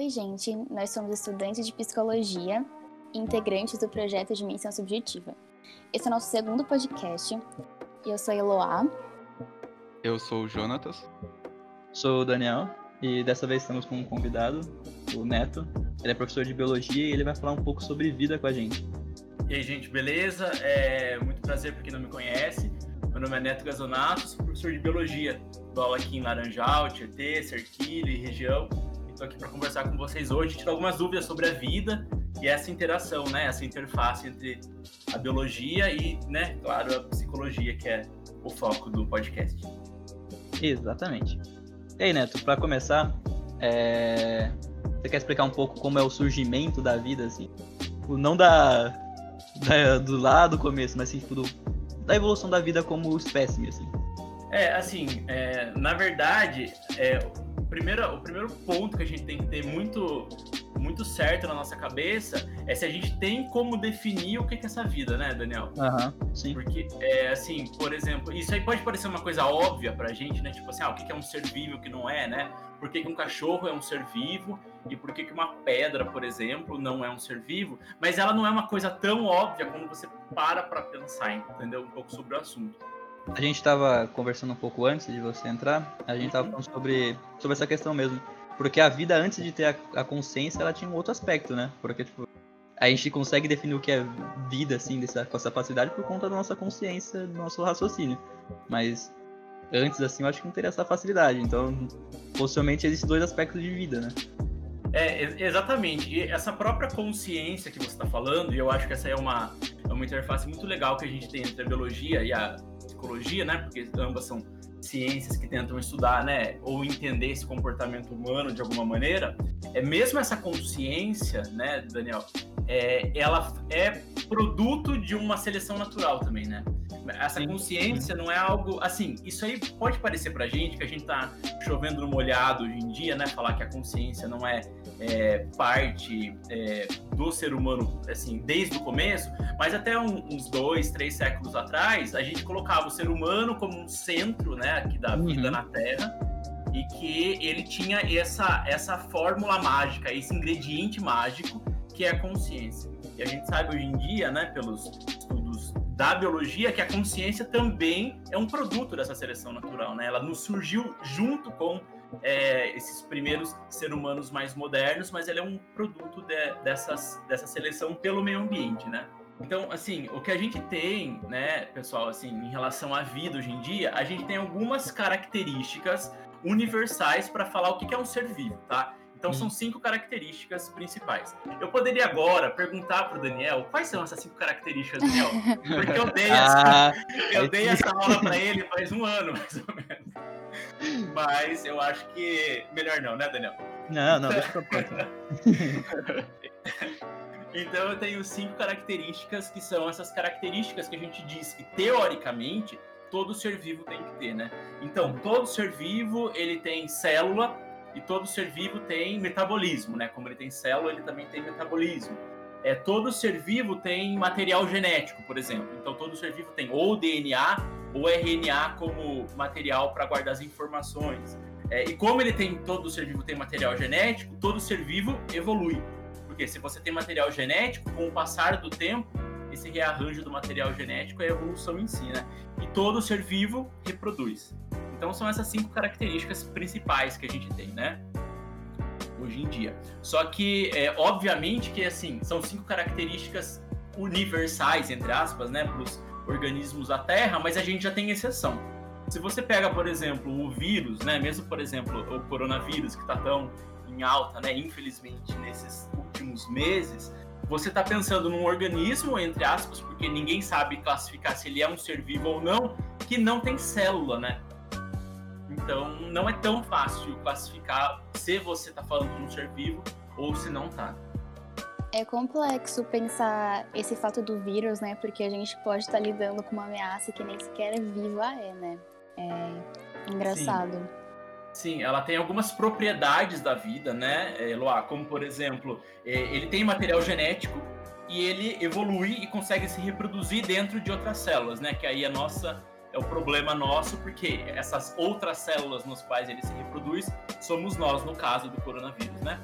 Oi, gente. Nós somos estudantes de psicologia e integrantes do projeto de Dimensão Subjetiva. Esse é o nosso segundo podcast. Eu sou a Eloá. Eu sou o Jonatas. Sou o Daniel. E dessa vez estamos com um convidado, o Neto. Ele é professor de biologia e ele vai falar um pouco sobre vida com a gente. E aí, gente, beleza? É muito prazer para quem não me conhece. Meu nome é Neto Gazonato, sou professor de biologia. Dou aula aqui em Laranjal, Tietê, Serquilho e região. Estou aqui para conversar com vocês hoje, tirar algumas dúvidas sobre a vida e essa interação, né? Essa interface entre a biologia e, né, claro, a psicologia, que é o foco do podcast. Exatamente. E aí, Neto, para começar, é... você quer explicar um pouco como é o surgimento da vida, assim? Não da, da do lá do começo, mas assim, tipo, do, da evolução da vida como espécime, assim. É, assim, é, na verdade, é, o, primeiro, o primeiro ponto que a gente tem que ter muito muito certo na nossa cabeça é se a gente tem como definir o que é essa vida, né, Daniel? Aham, uhum, sim. Porque, é, assim, por exemplo, isso aí pode parecer uma coisa óbvia pra gente, né? Tipo assim, ah, o que é um ser vivo e o que não é, né? Por que, que um cachorro é um ser vivo e por que, que uma pedra, por exemplo, não é um ser vivo? Mas ela não é uma coisa tão óbvia quando você para pra pensar, entendeu? Um pouco sobre o assunto. A gente estava conversando um pouco antes de você entrar, a gente estava uhum. falando sobre, sobre essa questão mesmo porque a vida, antes de ter a, a, consciência, ela tinha um outro aspecto, né? Porque, tipo, a gente consegue definir o que é vida, assim, dessa, com essa facilidade por conta da nossa consciência, do nosso raciocínio. Mas antes, assim, eu acho que não teria essa facilidade. Então, possivelmente, existem dois aspectos de vida, né? É, exatamente. E essa própria consciência que você está falando, e eu acho que essa é uma, é uma interface muito legal que a gente tem entre a biologia e a psicologia, né? Porque ambas são ciências que tentam estudar, né, ou entender esse comportamento humano de alguma maneira, é mesmo essa consciência, né, Daniel, é, ela é produto de uma seleção natural também, né? Essa consciência não é algo assim. Isso aí pode parecer pra gente que a gente tá chovendo no molhado hoje em dia, né? Falar que a consciência não é, é parte é, do ser humano, assim, desde o começo, mas até um, uns dois, três séculos atrás, a gente colocava o ser humano como um centro, né, aqui da vida uhum. na Terra e que ele tinha essa, essa fórmula mágica, esse ingrediente mágico que é a consciência. E a gente sabe hoje em dia, né, pelos da biologia, que a consciência também é um produto dessa seleção natural, né? Ela não surgiu junto com é, esses primeiros seres humanos mais modernos, mas ela é um produto de, dessas, dessa seleção pelo meio ambiente, né? Então, assim, o que a gente tem, né, pessoal, assim, em relação à vida hoje em dia, a gente tem algumas características universais para falar o que é um ser vivo, tá? Então são cinco características principais. Eu poderia agora perguntar para o Daniel quais são essas cinco características, Daniel, porque eu dei essa, ah, eu dei essa aula para ele faz um ano mais ou menos. Mas eu acho que melhor não, né, Daniel? Não, não, deixa eu Então eu tenho cinco características que são essas características que a gente diz que teoricamente todo ser vivo tem que ter, né? Então todo ser vivo ele tem célula e todo ser vivo tem metabolismo, né? Como ele tem célula, ele também tem metabolismo. É, todo ser vivo tem material genético, por exemplo. Então, todo ser vivo tem ou DNA ou RNA como material para guardar as informações. É, e como ele tem, todo ser vivo tem material genético, todo ser vivo evolui. Porque se você tem material genético, com o passar do tempo, esse rearranjo do material genético é a evolução em si, né? E todo ser vivo reproduz. Então são essas cinco características principais que a gente tem, né? Hoje em dia. Só que, é, obviamente que, assim, são cinco características universais, entre aspas, né, para os organismos da Terra, mas a gente já tem exceção. Se você pega, por exemplo, o vírus, né, mesmo, por exemplo, o coronavírus, que está tão em alta, né, infelizmente, nesses últimos meses, você está pensando num organismo, entre aspas, porque ninguém sabe classificar se ele é um ser vivo ou não, que não tem célula, né? Então, não é tão fácil classificar se você está falando de um ser vivo ou se não está. É complexo pensar esse fato do vírus, né? Porque a gente pode estar tá lidando com uma ameaça que nem sequer é viva é, né? É engraçado. Sim. Sim, ela tem algumas propriedades da vida, né, Eloá? Como, por exemplo, é, ele tem material genético e ele evolui e consegue se reproduzir dentro de outras células, né? Que aí a nossa é o problema nosso, porque essas outras células nos quais ele se reproduz somos nós, no caso do coronavírus, né?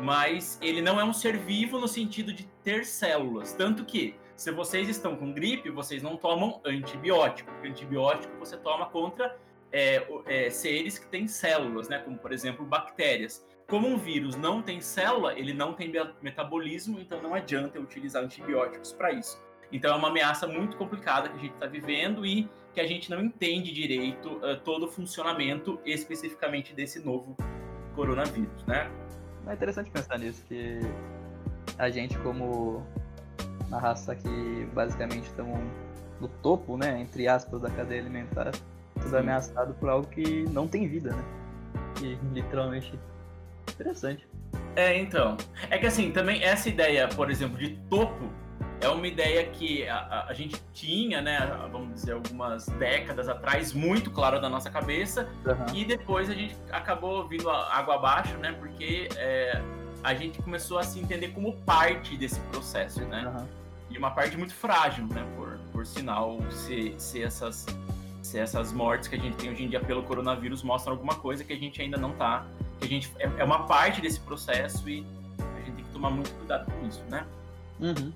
mas ele não é um ser vivo no sentido de ter células. Tanto que, se vocês estão com gripe, vocês não tomam antibiótico. Porque antibiótico você toma contra é, é, seres que têm células, né? Como, por exemplo, bactérias. Como um vírus não tem célula, ele não tem metabolismo, então não adianta utilizar antibióticos para isso. Então é uma ameaça muito complicada que a gente está vivendo e que a gente não entende direito uh, todo o funcionamento especificamente desse novo coronavírus, né? É interessante pensar nisso, que a gente como uma raça que basicamente estamos no topo, né, entre aspas, da cadeia alimentar, sendo ameaçado por algo que não tem vida, né? E literalmente interessante. É, então. É que assim, também essa ideia, por exemplo, de topo é uma ideia que a, a, gente tinha, né, vamos dizer, algumas décadas atrás, muito claro na nossa cabeça, uhum. e depois a gente acabou vindo água abaixo, né, porque é, a gente começou a se entender como parte desse processo, né, uhum. e uma parte muito frágil, né, por, por sinal, se, se, essas, se essas mortes que a gente tem hoje em dia pelo coronavírus mostram alguma coisa que a gente ainda não tá, que a gente é, é uma parte desse processo e a gente tem que tomar muito cuidado com isso, né. Uhum.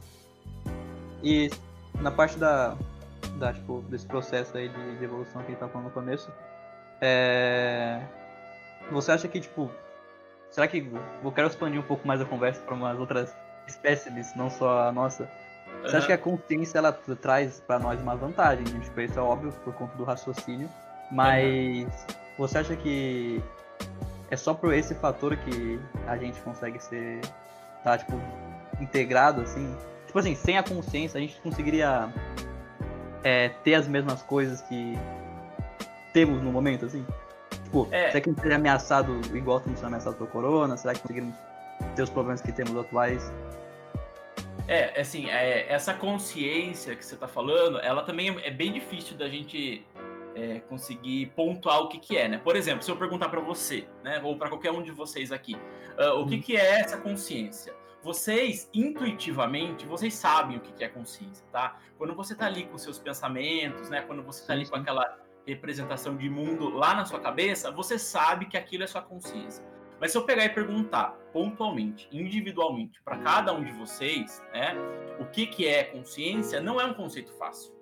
E na parte da, da tipo, desse processo aí de, de evolução que a gente tá falando no começo, é... você acha que, tipo, será que eu quero expandir um pouco mais a conversa para umas outras espécies, não só a nossa? Você uhum. acha que a consciência ela traz para nós uma vantagem? Tipo, isso é óbvio por conta do raciocínio, mas uhum. você acha que é só por esse fator que a gente consegue ser, tá, tipo, integrado assim? Tipo assim, sem a consciência, a gente conseguiria é, ter as mesmas coisas que temos no momento, assim? Tipo, é. será que a gente seria ameaçado igual estamos sendo ameaçados pelo corona? Será que conseguiríamos ter os problemas que temos atuais? É, assim, é, essa consciência que você está falando, ela também é bem difícil da gente é, conseguir pontuar o que, que é, né? Por exemplo, se eu perguntar para você, né, ou para qualquer um de vocês aqui, uh, o que, hum. que é essa consciência? Vocês, intuitivamente, vocês sabem o que é consciência, tá? Quando você tá ali com seus pensamentos, né? Quando você tá ali com aquela representação de mundo lá na sua cabeça, você sabe que aquilo é sua consciência. Mas se eu pegar e perguntar pontualmente, individualmente, para cada um de vocês, né, o que, que é consciência, não é um conceito fácil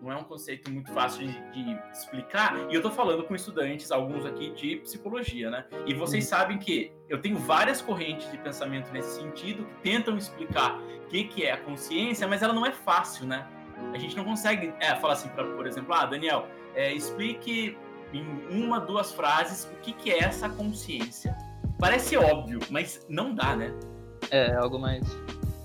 não é um conceito muito fácil de, de, explicar. E eu tô falando com estudantes, alguns aqui de psicologia, né? E vocês uhum. sabem que eu tenho várias correntes de pensamento nesse sentido que tentam explicar o que, que é a consciência, mas ela não é fácil, né? A gente não consegue é, falar assim, pra, por exemplo, ah, Daniel, é, explique em uma, duas frases o que, que é essa consciência. Parece óbvio, mas não dá, né? É, algo mais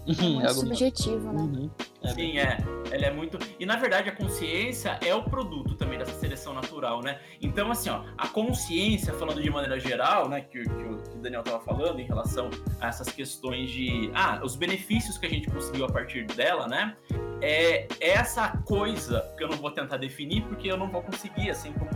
é muito é subjetivo, né? Uhum. É Sim, é. Ela é muito. E na verdade a consciência é o produto também dessa seleção natural, né? Então, assim, ó, a consciência, falando de maneira geral, né, que, que, o, que o Daniel estava falando em relação a essas questões de. Ah, os benefícios que a gente conseguiu a partir dela, né? É essa coisa que eu não vou tentar definir porque eu não vou conseguir, assim como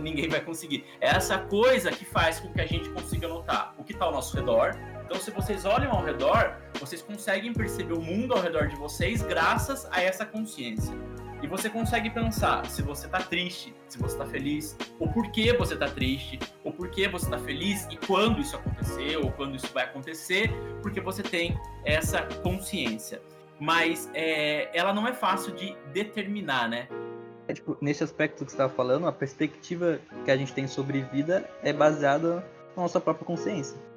ninguém vai conseguir. É essa coisa que faz com que a gente consiga notar o que está ao nosso redor, então, se vocês olham ao redor, vocês conseguem perceber o mundo ao redor de vocês graças a essa consciência. E você consegue pensar se você está triste, se você está feliz, o porquê você está triste, o porquê você está feliz e quando isso aconteceu, ou quando isso vai acontecer, porque você tem essa consciência. Mas é, ela não é fácil de determinar, né? É, tipo, nesse aspecto que você estava falando, a perspectiva que a gente tem sobre vida é baseada na nossa própria consciência.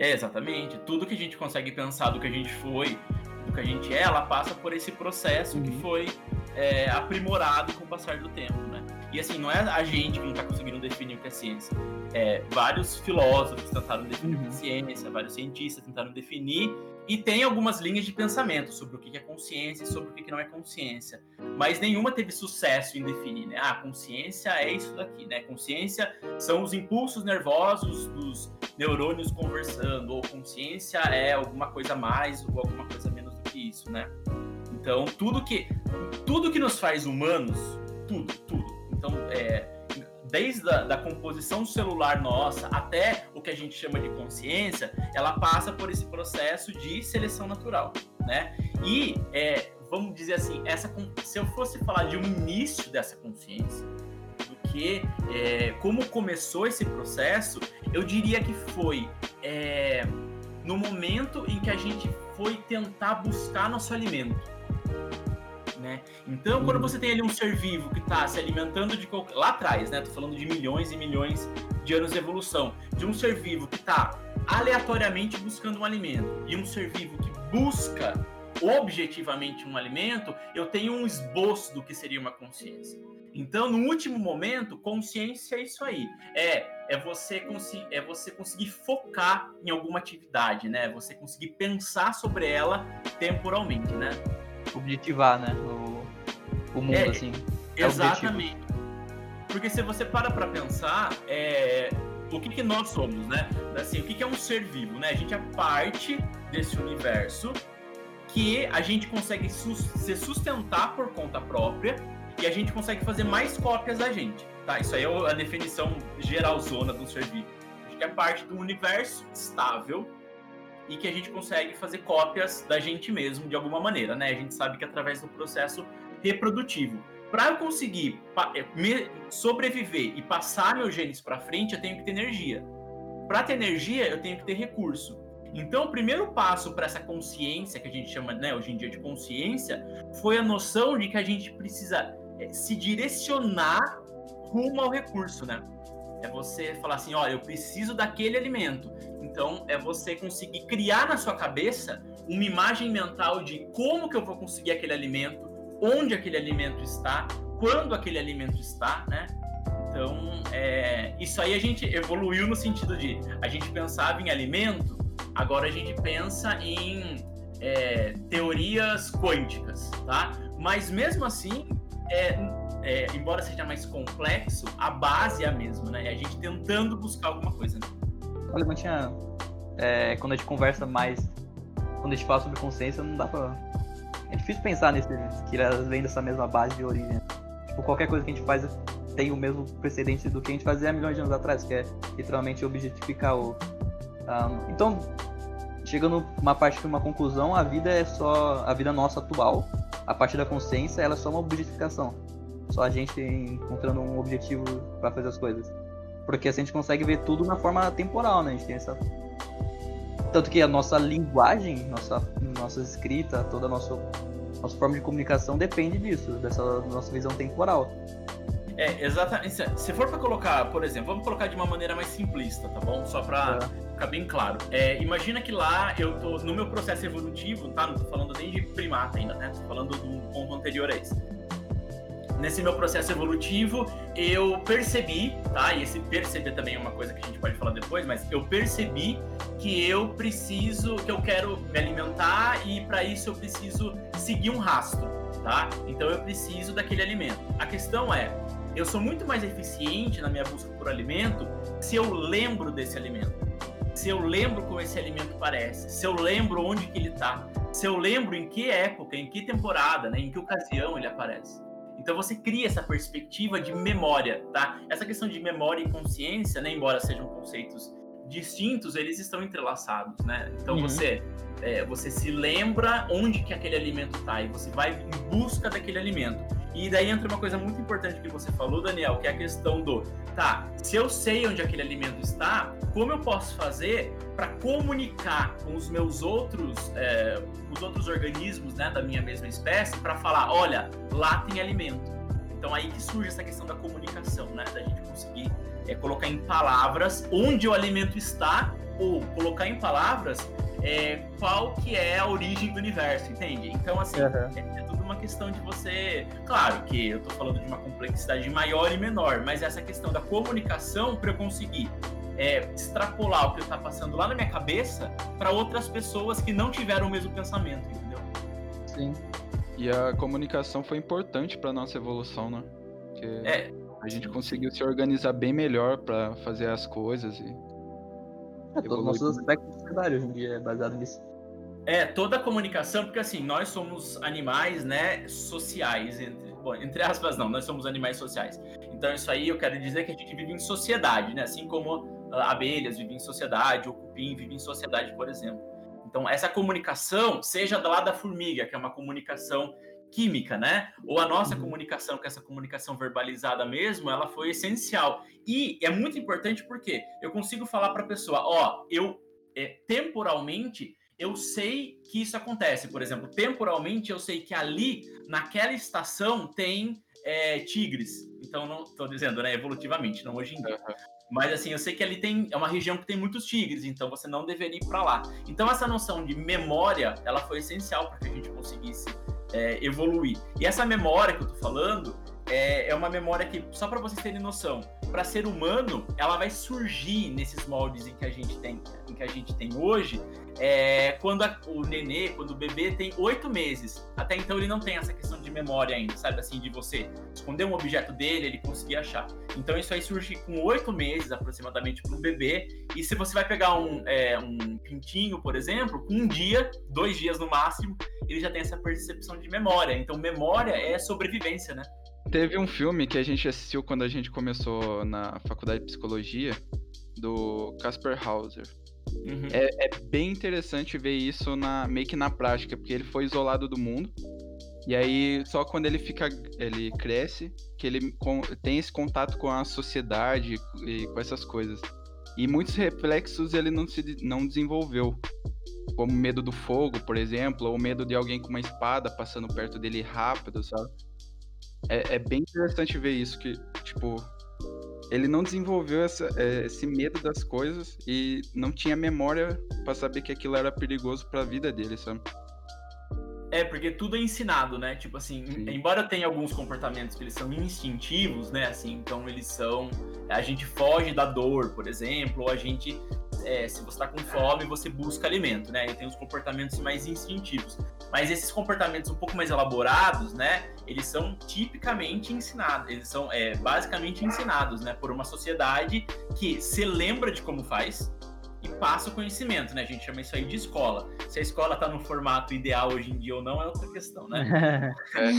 É, exatamente. Tudo que a gente consegue pensar do que a gente foi, do que a gente é, ela passa por esse processo uhum. que foi é, aprimorado com o passar do tempo, né? E assim, não é a gente que não está conseguindo definir o que é ciência. É, vários filósofos tentaram definir uhum. o que é uhum. ciência, vários cientistas tentaram definir, e tem algumas linhas de pensamento sobre o que é consciência e sobre o que não é consciência. Mas nenhuma teve sucesso em definir, né? Ah, consciência é isso daqui, né? Consciência são os impulsos nervosos dos neurônios conversando, ou consciência é alguma coisa mais ou alguma coisa menos do que isso, né? Então, tudo que tudo que nos faz humanos, tudo, tudo. Então, é, desde a da composição celular nossa até o que a gente chama de consciência, ela passa por esse processo de seleção natural, né? E é, vamos dizer assim, essa se eu fosse falar de um início dessa consciência, do que é, como começou esse processo, eu diria que foi é, no momento em que a gente foi tentar buscar nosso alimento. Né? Então, quando você tem ali um ser vivo que está se alimentando de qualquer... lá atrás, né? Tô falando de milhões e milhões de anos de evolução, de um ser vivo que está aleatoriamente buscando um alimento e um ser vivo que busca objetivamente um alimento, eu tenho um esboço do que seria uma consciência. Então, no último momento, consciência é isso aí. É, é você conseguir, é você conseguir focar em alguma atividade, né? Você conseguir pensar sobre ela temporalmente, né? Objetivar, né? O, o mundo, É, assim. É Exatamente. Porque se você para para pensar, é, o que, que nós somos, né? Assim, o que, que é um ser vivo, né? A gente é parte desse universo que a gente consegue sus- se sustentar por conta própria e a gente consegue fazer mais cópias da gente, tá? Isso aí é a definição geralzona do ser vivo. A gente é parte do universo estável e que a gente consegue fazer cópias da gente mesmo de alguma maneira, né? A gente sabe que através do processo reprodutivo. Para eu conseguir eh, sobreviver e passar meus genes para frente, eu tenho que ter energia. Para ter energia, eu tenho que ter recurso. Então, o primeiro passo para essa consciência que a gente chama, né, hoje em dia de consciência, foi a noção de que a gente precisa eh, se direcionar rumo ao recurso, né? É você falar assim, olha, eu preciso daquele alimento. Então, é você conseguir criar na sua cabeça uma imagem mental de como que eu vou conseguir aquele alimento, onde aquele alimento está, quando aquele alimento está, né? Então, é, isso aí a gente evoluiu no sentido de a gente pensava em alimento, agora a gente pensa em é, teorias quânticas, tá? Mas mesmo assim, é, é, embora seja mais complexo, a base é a mesma, né? É a gente tentando buscar alguma coisa. Né? Olha, mas tinha. é, quando a gente conversa mais. Quando a gente fala sobre consciência, não dá pra. É difícil pensar nesse. que elas vêm dessa mesma base de origem. né? Tipo, qualquer coisa que a gente faz tem o mesmo precedente do que a gente fazia há milhões de anos atrás, que é literalmente objetificar o. ah, então, chegando uma parte de uma conclusão, a vida é só. A vida nossa atual, a partir da consciência, ela é só uma objetificação. Só a gente encontrando um objetivo para fazer as coisas. Porque assim a gente consegue ver tudo na forma temporal, né? A gente tem essa. Tanto que a nossa linguagem, nossa, nossa escrita, toda a nossa, nossa forma de comunicação depende disso, dessa nossa visão temporal. É, exatamente. Se- for para colocar, por exemplo, vamos colocar de uma maneira mais simplista, tá bom? Só para Tá. ficar bem claro. É, imagina que lá eu tô no meu processo evolutivo, tá? Não tô falando nem de primata ainda, né? Tô falando do ponto anterior a esse. Nesse meu processo evolutivo, eu percebi, tá? E esse perceber também é uma coisa que a gente pode falar depois, mas eu percebi que eu preciso, que eu quero me alimentar e para isso eu preciso seguir um rastro, tá? Então eu preciso daquele alimento. A questão é, eu sou muito mais eficiente na minha busca por alimento se eu lembro desse alimento. Se eu lembro como esse alimento parece, se eu lembro onde que ele tá, se eu lembro em que época, em que temporada, né, em que ocasião ele aparece. Então você cria essa perspectiva de memória, tá? Essa questão de memória e consciência, né, embora sejam conceitos distintos, eles estão entrelaçados, né? Então Uhum. você é, você se lembra onde que aquele alimento tá e você vai em busca daquele alimento. E daí entra uma coisa muito importante que você falou, Daniel, que é a questão do, tá, se eu sei onde aquele alimento está, como eu posso fazer para comunicar com os meus outros, é, os outros organismos, né, da minha mesma espécie, para falar, olha, lá tem alimento. Então aí que surge essa questão da comunicação, né, da gente conseguir é, colocar em palavras onde o alimento está ou colocar em palavras é, qual que é a origem do universo, entende? Então assim, é, é tudo uma questão de você. Claro que eu tô falando de uma complexidade maior e menor, mas essa questão da comunicação para eu conseguir é, extrapolar o que está passando lá na minha cabeça para outras pessoas que não tiveram o mesmo pensamento, entendeu? Sim. E a comunicação foi importante para nossa evolução, né? Porque É. a gente conseguiu se organizar bem melhor para fazer as coisas e É, todos os nossos aspectos da sociedade hoje em dia é baseado nisso. É, toda a comunicação, porque assim, nós somos animais, né, sociais, entre, bom, entre aspas não, nós somos animais sociais. Então isso aí eu quero dizer que a gente vive em sociedade, né, assim como ah, abelhas vivem em sociedade, o cupim vive em sociedade, por exemplo. Então essa comunicação, seja lado da formiga, que é uma comunicação química, né, ou a nossa comunicação, que essa comunicação verbalizada mesmo, ela foi essencial. E é muito importante porque eu consigo falar para a pessoa, ó, eu é, temporalmente eu sei que isso acontece. Por exemplo, temporalmente eu sei que ali, naquela estação, tem é, tigres. Então, não estou dizendo, né, evolutivamente, não hoje em dia. Mas assim, eu sei que ali tem é uma região que tem muitos tigres, então você não deveria ir para lá. Então essa noção de memória, ela foi essencial para que a gente conseguisse é, evoluir. E essa memória que eu tô falando é, é uma memória que, só para vocês terem noção, para ser humano, ela vai surgir nesses moldes em que a gente tem, em que a gente tem hoje, é, quando a, o nenê, quando o bebê tem oito meses. Até então ele não tem essa questão de memória ainda, sabe? Assim, de você esconder um objeto dele, ele conseguir achar. Então isso aí surge com oito meses aproximadamente para um bebê. E se você vai pegar um, é, um pintinho, por exemplo, com um dia, dois dias no máximo, ele já tem essa percepção de memória. Então memória é sobrevivência, né? Teve um filme que a gente assistiu quando a gente começou na faculdade de psicologia, do Casper Hauser. Uhum. É, é, bem interessante ver isso na, meio que na prática, porque ele foi isolado do mundo. E aí, só quando ele fica. ele cresce, que ele com, tem esse contato com a sociedade e com essas coisas. E muitos reflexos ele não, se, não desenvolveu. Como medo do fogo, por exemplo, ou medo de alguém com uma espada passando perto dele rápido, sabe? É, é bem interessante ver isso, que, tipo, ele não desenvolveu essa, é, esse medo das coisas e não tinha memória para saber que aquilo era perigoso para a vida dele, sabe? É, porque tudo é ensinado, né? Tipo assim, Sim. embora tenha alguns comportamentos que eles são instintivos, né? Assim, então eles são. A gente foge da dor, por exemplo, ou a gente. É, se você está com fome, você busca alimento, né? E tem os comportamentos mais instintivos. Mas esses comportamentos um pouco mais elaborados, né? Eles são tipicamente ensinados, eles são é, basicamente ensinados, né? Por uma sociedade que se lembra de como faz, e passa o conhecimento, né? A gente chama isso aí de escola. Se a escola está no formato ideal hoje em dia ou não é outra questão, né? é,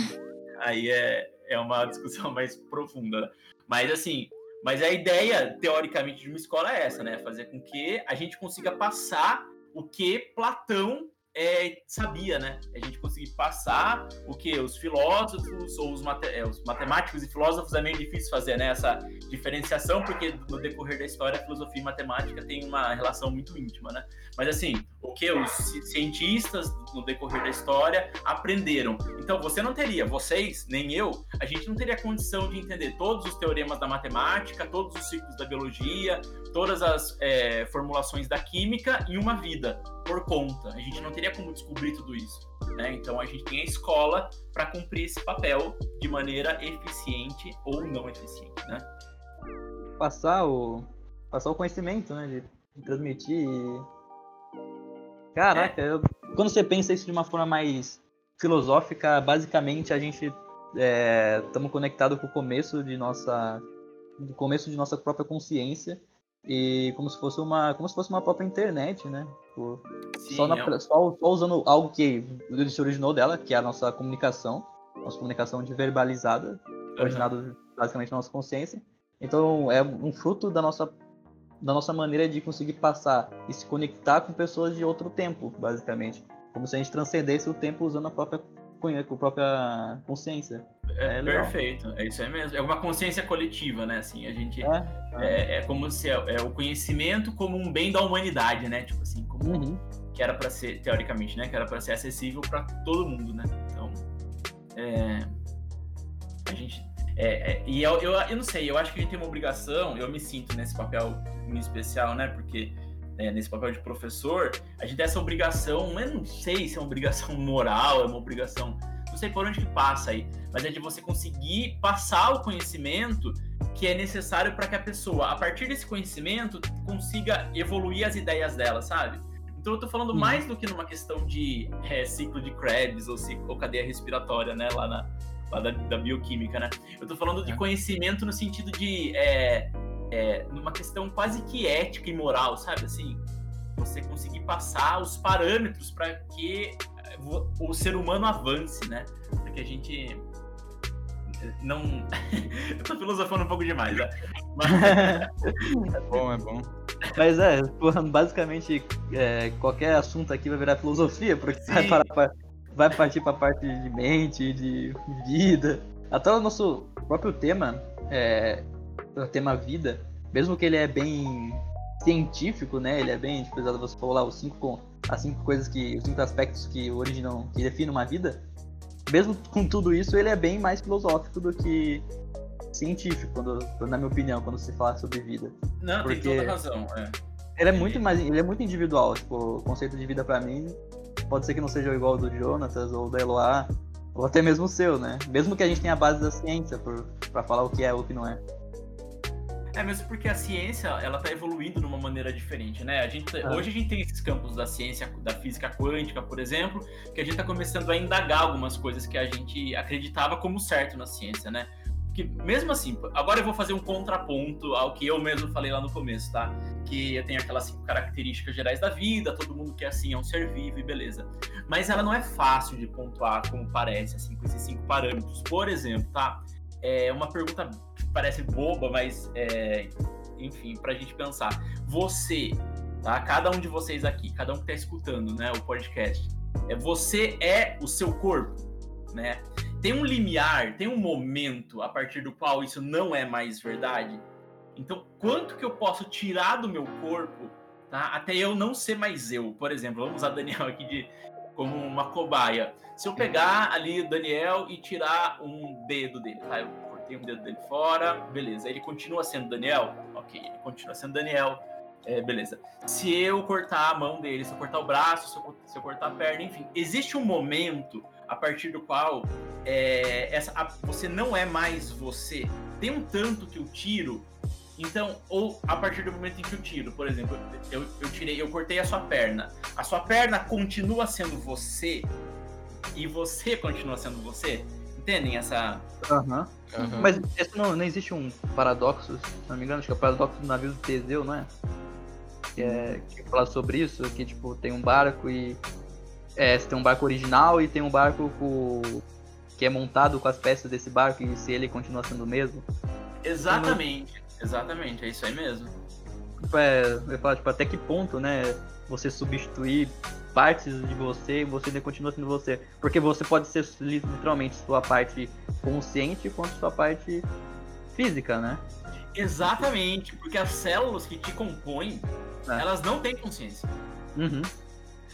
aí é, é uma discussão mais profunda. Né? Mas assim, mas a ideia, teoricamente, de uma escola é essa, né? Fazer com que a gente consiga passar o que Platão é, sabia, né? A gente conseguir passar o que os filósofos ou os, mate, é, os, matemáticos e filósofos é meio difícil fazer, né? Essa diferenciação, porque no decorrer da história, a filosofia e matemática tem uma relação muito íntima, né? Mas assim, o que os cientistas no decorrer da história aprenderam. Então, você não teria, vocês, nem eu, a gente não teria condição de entender todos os teoremas da matemática, todos os ciclos da biologia, todas as é, formulações da química em uma vida por conta. A gente não teria como descobrir tudo isso. Né? Então a gente tem a escola para cumprir esse papel de maneira eficiente ou não eficiente. Né? Passar o passar o conhecimento, né? De, de transmitir. Caraca, é. eu... quando você pensa isso de uma forma mais filosófica, basicamente a gente estamos é, conectados com o começo de nossa do começo de nossa própria consciência e como se fosse uma como se fosse uma própria internet, né? Tipo, Sim, só, na, é só, só, usando algo que se originou dela, que é a nossa comunicação, nossa comunicação de verbalizada, uhum. originado basicamente na nossa consciência. Então é um fruto da nossa da nossa maneira de conseguir passar e se conectar com pessoas de outro tempo, basicamente, como se a gente transcendesse o tempo usando a própria com a própria consciência. É, é perfeito, é isso aí mesmo. É uma consciência coletiva, né? Assim, a gente é, é. é como se é, é, o conhecimento como um bem da humanidade, né? Tipo assim, como uhum. que era para ser teoricamente, né? Que era para ser acessível para todo mundo, né? Então, é, a gente é, e eu, eu, eu não sei, eu acho que a gente tem uma obrigação, eu me sinto nesse papel em especial, né? Porque é, nesse papel de professor, a gente tem essa obrigação, eu não sei se é uma obrigação moral, é uma obrigação, não sei por onde que passa aí, mas é de você conseguir passar o conhecimento que é necessário para que a pessoa, a partir desse conhecimento, consiga evoluir as ideias dela, sabe? Então eu tô falando mais do que numa questão de é, ciclo de Krebs ou, ciclo, ou cadeia respiratória, né, lá, na, lá da, da, bioquímica, né? Eu tô falando de é. conhecimento no sentido de é, é, numa questão quase que ética e moral, sabe? Assim, você conseguir passar os parâmetros para que é, o ser humano avance, né? Para que a gente não. Eu tô filosofando um pouco demais, né? Mas... é bom, é bom. Mas é, basicamente é, qualquer assunto aqui vai virar filosofia, porque vai, pra, vai partir para parte de mente, de vida. Até o nosso próprio tema é, o tema vida, mesmo que ele é bem científico, né? Ele é bem, tipo, você falou lá os cinco, as cinco coisas que, os cinco aspectos que originam, que definem uma vida. Mesmo com tudo isso, ele é bem mais filosófico do que científico, quando, na minha opinião, quando se fala sobre vida. Não, Porque tem toda razão. É. Ele é muito mais, ele é muito individual. Tipo, o conceito de vida para mim pode ser que não seja igual ao do Jonatas ou do Eloá, ou até mesmo o seu, né? Mesmo que a gente tenha a base da ciência para falar o que é ou o que não é. É mesmo porque a ciência ela está evoluindo de uma maneira diferente, né? A gente, é. Hoje a gente tem esses campos da ciência, da física quântica, por exemplo, que a gente está começando a indagar algumas coisas que a gente acreditava como certo na ciência, né? Que mesmo assim, agora eu vou fazer um contraponto ao que eu mesmo falei lá no começo, tá? Que eu tenho aquelas cinco características gerais da vida, todo mundo que é assim é um ser vivo e beleza. Mas ela não é fácil de pontuar como parece, assim, com esses cinco parâmetros. Por exemplo, tá? É uma pergunta parece boba, mas é, enfim, pra gente pensar. Você, tá? Cada um de vocês aqui, cada um que tá escutando, né, o podcast, é você é o seu corpo, né? tem um limiar, tem um momento a partir do qual isso não é mais verdade. Então, quanto que eu posso tirar do meu corpo, tá? Até eu não ser mais eu. Por exemplo, vamos usar Daniel aqui de como uma cobaia. Se eu pegar ali Daniel e tirar um dedo dele, tá? Eu cortei um dedo dele fora, beleza. Ele continua sendo Daniel? Ok, ele continua sendo Daniel. É, beleza. Se eu cortar a mão dele, se eu cortar o braço, se eu, se eu cortar a perna, enfim, existe um momento a partir do qual é, essa, a, você não é mais você. Tem um tanto que eu tiro, então, ou a partir do momento em que eu tiro, por exemplo, eu, eu tirei, eu cortei a sua perna. A sua perna continua sendo você e você continua sendo você. Entendem essa. Aham. Uhum. Uhum. Mas esse não, não existe um paradoxo, se não me engano, acho que é o paradoxo do navio do Teseu, não é? Que, é, que fala sobre isso, que tipo, tem um barco e é, você tem um barco original e tem um barco com, que é montado com as peças desse barco e se ele continua sendo o mesmo. Exatamente, exatamente, é isso aí mesmo. Tipo, é, eu falo, tipo, até que ponto, né, você substituir partes de você e você ainda continua sendo você. Porque você pode ser literalmente sua parte consciente quanto sua parte física, né? Exatamente, porque as células que te compõem, é. elas não têm consciência. Uhum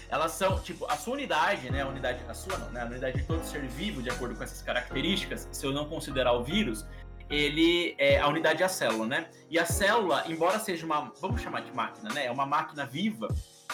elas são, tipo, a sua unidade, né? A unidade, a sua não, né? A unidade de todo ser vivo, de acordo com essas características, se eu não considerar o vírus, ele é a unidade é a célula, né? E a célula, embora seja uma, vamos chamar de máquina, né? É uma máquina viva,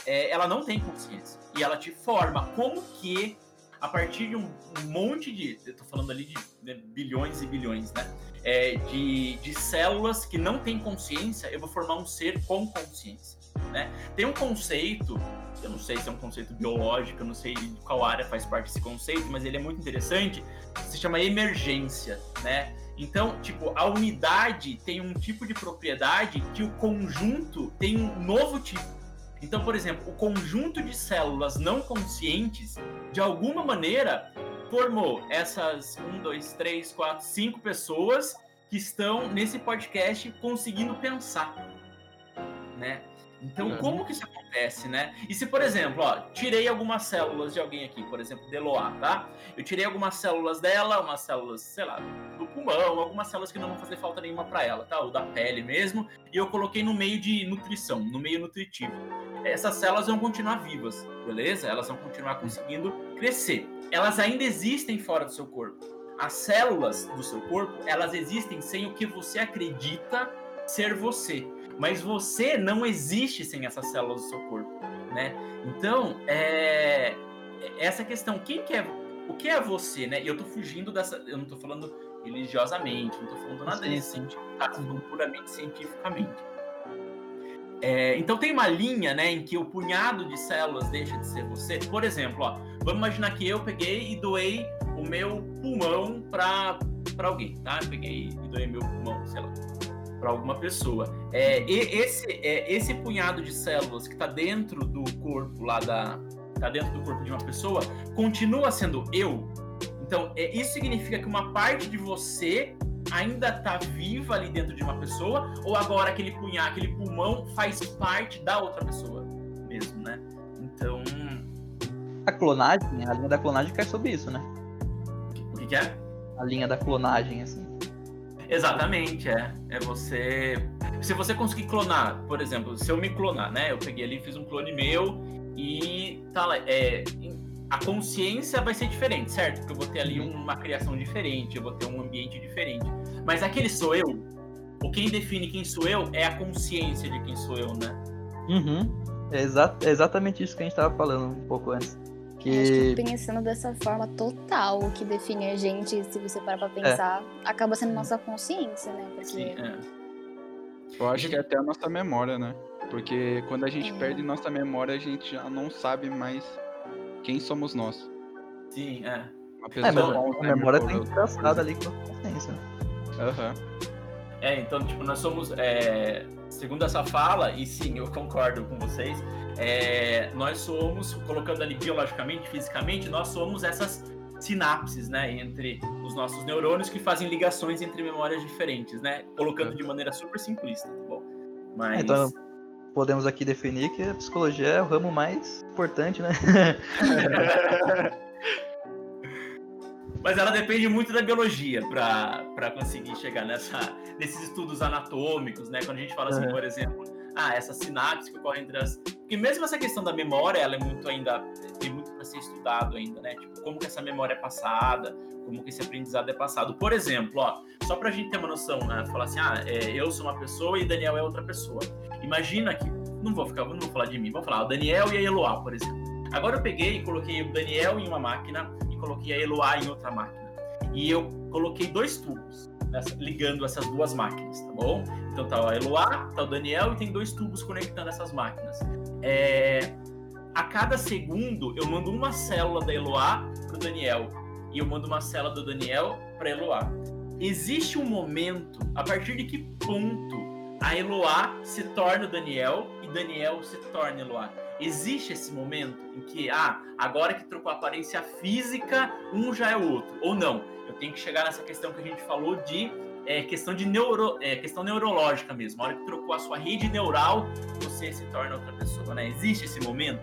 é, ela não tem consciência. E ela te forma como que, a partir de um monte de. Eu tô falando ali de né, bilhões e bilhões, né? É, de, de células que não têm consciência, eu vou formar um ser com consciência. Né? Tem um conceito eu não sei se é um conceito biológico, eu não sei de qual área faz parte desse conceito, mas ele é muito interessante, se chama emergência, né? Então, tipo, a unidade tem um tipo de propriedade que o conjunto tem um novo tipo. Então, por exemplo, o conjunto de células não conscientes, de alguma maneira, formou essas um, dois, três, quatro, cinco pessoas que estão nesse podcast conseguindo pensar, né? Então, uhum. como que isso acontece, né? E se, por exemplo, ó, tirei algumas células de alguém aqui, por exemplo, Deloa, tá? Eu tirei algumas células dela, umas células, sei lá, do pulmão, algumas células que não vão fazer falta nenhuma para ela, tá? Ou da pele mesmo, e eu coloquei no meio de nutrição, no meio nutritivo. Essas células vão continuar vivas, beleza? Elas vão continuar conseguindo crescer. Elas ainda existem fora do seu corpo. As células do seu corpo, elas existem sem o que você acredita ser você mas você não existe sem essas células do seu corpo, né? Então, é essa questão, quem que é, o que é você, né? E eu tô fugindo dessa, eu não tô falando religiosamente, não tô falando nada disso, tá? Tô falando puramente cientificamente. É, então tem uma linha, né, em que o punhado de células deixa de ser você. Por exemplo, ó, vamos imaginar que eu peguei e doei o meu pulmão para para alguém, tá? Eu peguei e doei meu pulmão, sei lá para alguma pessoa. É, esse, é, esse punhado de células que está dentro do corpo lá da. está dentro do corpo de uma pessoa, continua sendo eu. Então, é, isso significa que uma parte de você ainda está viva ali dentro de uma pessoa, ou agora aquele punhado, aquele pulmão faz parte da outra pessoa mesmo, né? Então. A clonagem, a linha da clonagem cai sobre isso, né? O que, que é? A linha da clonagem, assim. Exatamente, é. É você. Se você conseguir clonar, por exemplo, se eu me clonar, né? Eu peguei ali, fiz um clone meu e tá lá. É, a consciência vai ser diferente, certo? Porque eu vou ter ali uhum. uma criação diferente, eu vou ter um ambiente diferente. Mas aquele sou eu, ou quem define quem sou eu é a consciência de quem sou eu, né? Uhum. É, exa é exatamente isso que a gente estava falando um pouco antes. Que... Acho que pensando dessa forma total, o que define a gente, se você parar pra é. pensar, é. acaba sendo nossa consciência, né? Porque... Sim, é. Eu acho que é até a nossa memória, né? Porque quando a gente é. perde nossa memória, a gente já não sabe mais quem somos nós. Sim, é. Uma pessoa é, a memória tá engraçada ali com a consciência. Aham. Uhum. É, então, tipo, nós somos. É, segundo essa fala, e sim, eu concordo com vocês, é, nós somos, colocando ali biologicamente, fisicamente, nós somos essas sinapses, né, entre os nossos neurônios que fazem ligações entre memórias diferentes, né, colocando de maneira super simplista, tá bom? Mas... Então, podemos aqui definir que a psicologia é o ramo mais importante, né? Mas ela depende muito da biologia para conseguir chegar nessa, nesses estudos anatômicos, né? Quando a gente fala assim, uhum. por exemplo, ah, essa sinapse que ocorre entre as. Porque mesmo essa questão da memória, ela é muito ainda. tem muito para ser estudado ainda, né? Tipo, como que essa memória é passada, como que esse aprendizado é passado. Por exemplo, ó, só pra gente ter uma noção, né? Falar assim, ah, é, eu sou uma pessoa e Daniel é outra pessoa. Imagina que. Não vou ficar, não vou falar de mim, vou falar o Daniel e a Eloá, por exemplo. Agora eu peguei e coloquei o Daniel em uma máquina coloquei a Eloá em outra máquina. E eu coloquei dois tubos ligando essas duas máquinas, tá bom? Então tá a Eloá, tá o Daniel e tem dois tubos conectando essas máquinas. É, a cada segundo eu mando uma célula da Eloá pro Daniel e eu mando uma célula do Daniel para Eloá. Existe um momento a partir de que ponto a Eloá se torna o Daniel e Daniel se torna Eloá existe esse momento em que, ah, agora que trocou a aparência física, um já é o outro. Ou não. Tenho que chegar nessa questão que a gente falou de é, questão de neuro, é, questão neurológica mesmo. A hora que trocou a sua rede neural, você se torna outra pessoa, né? Existe esse momento?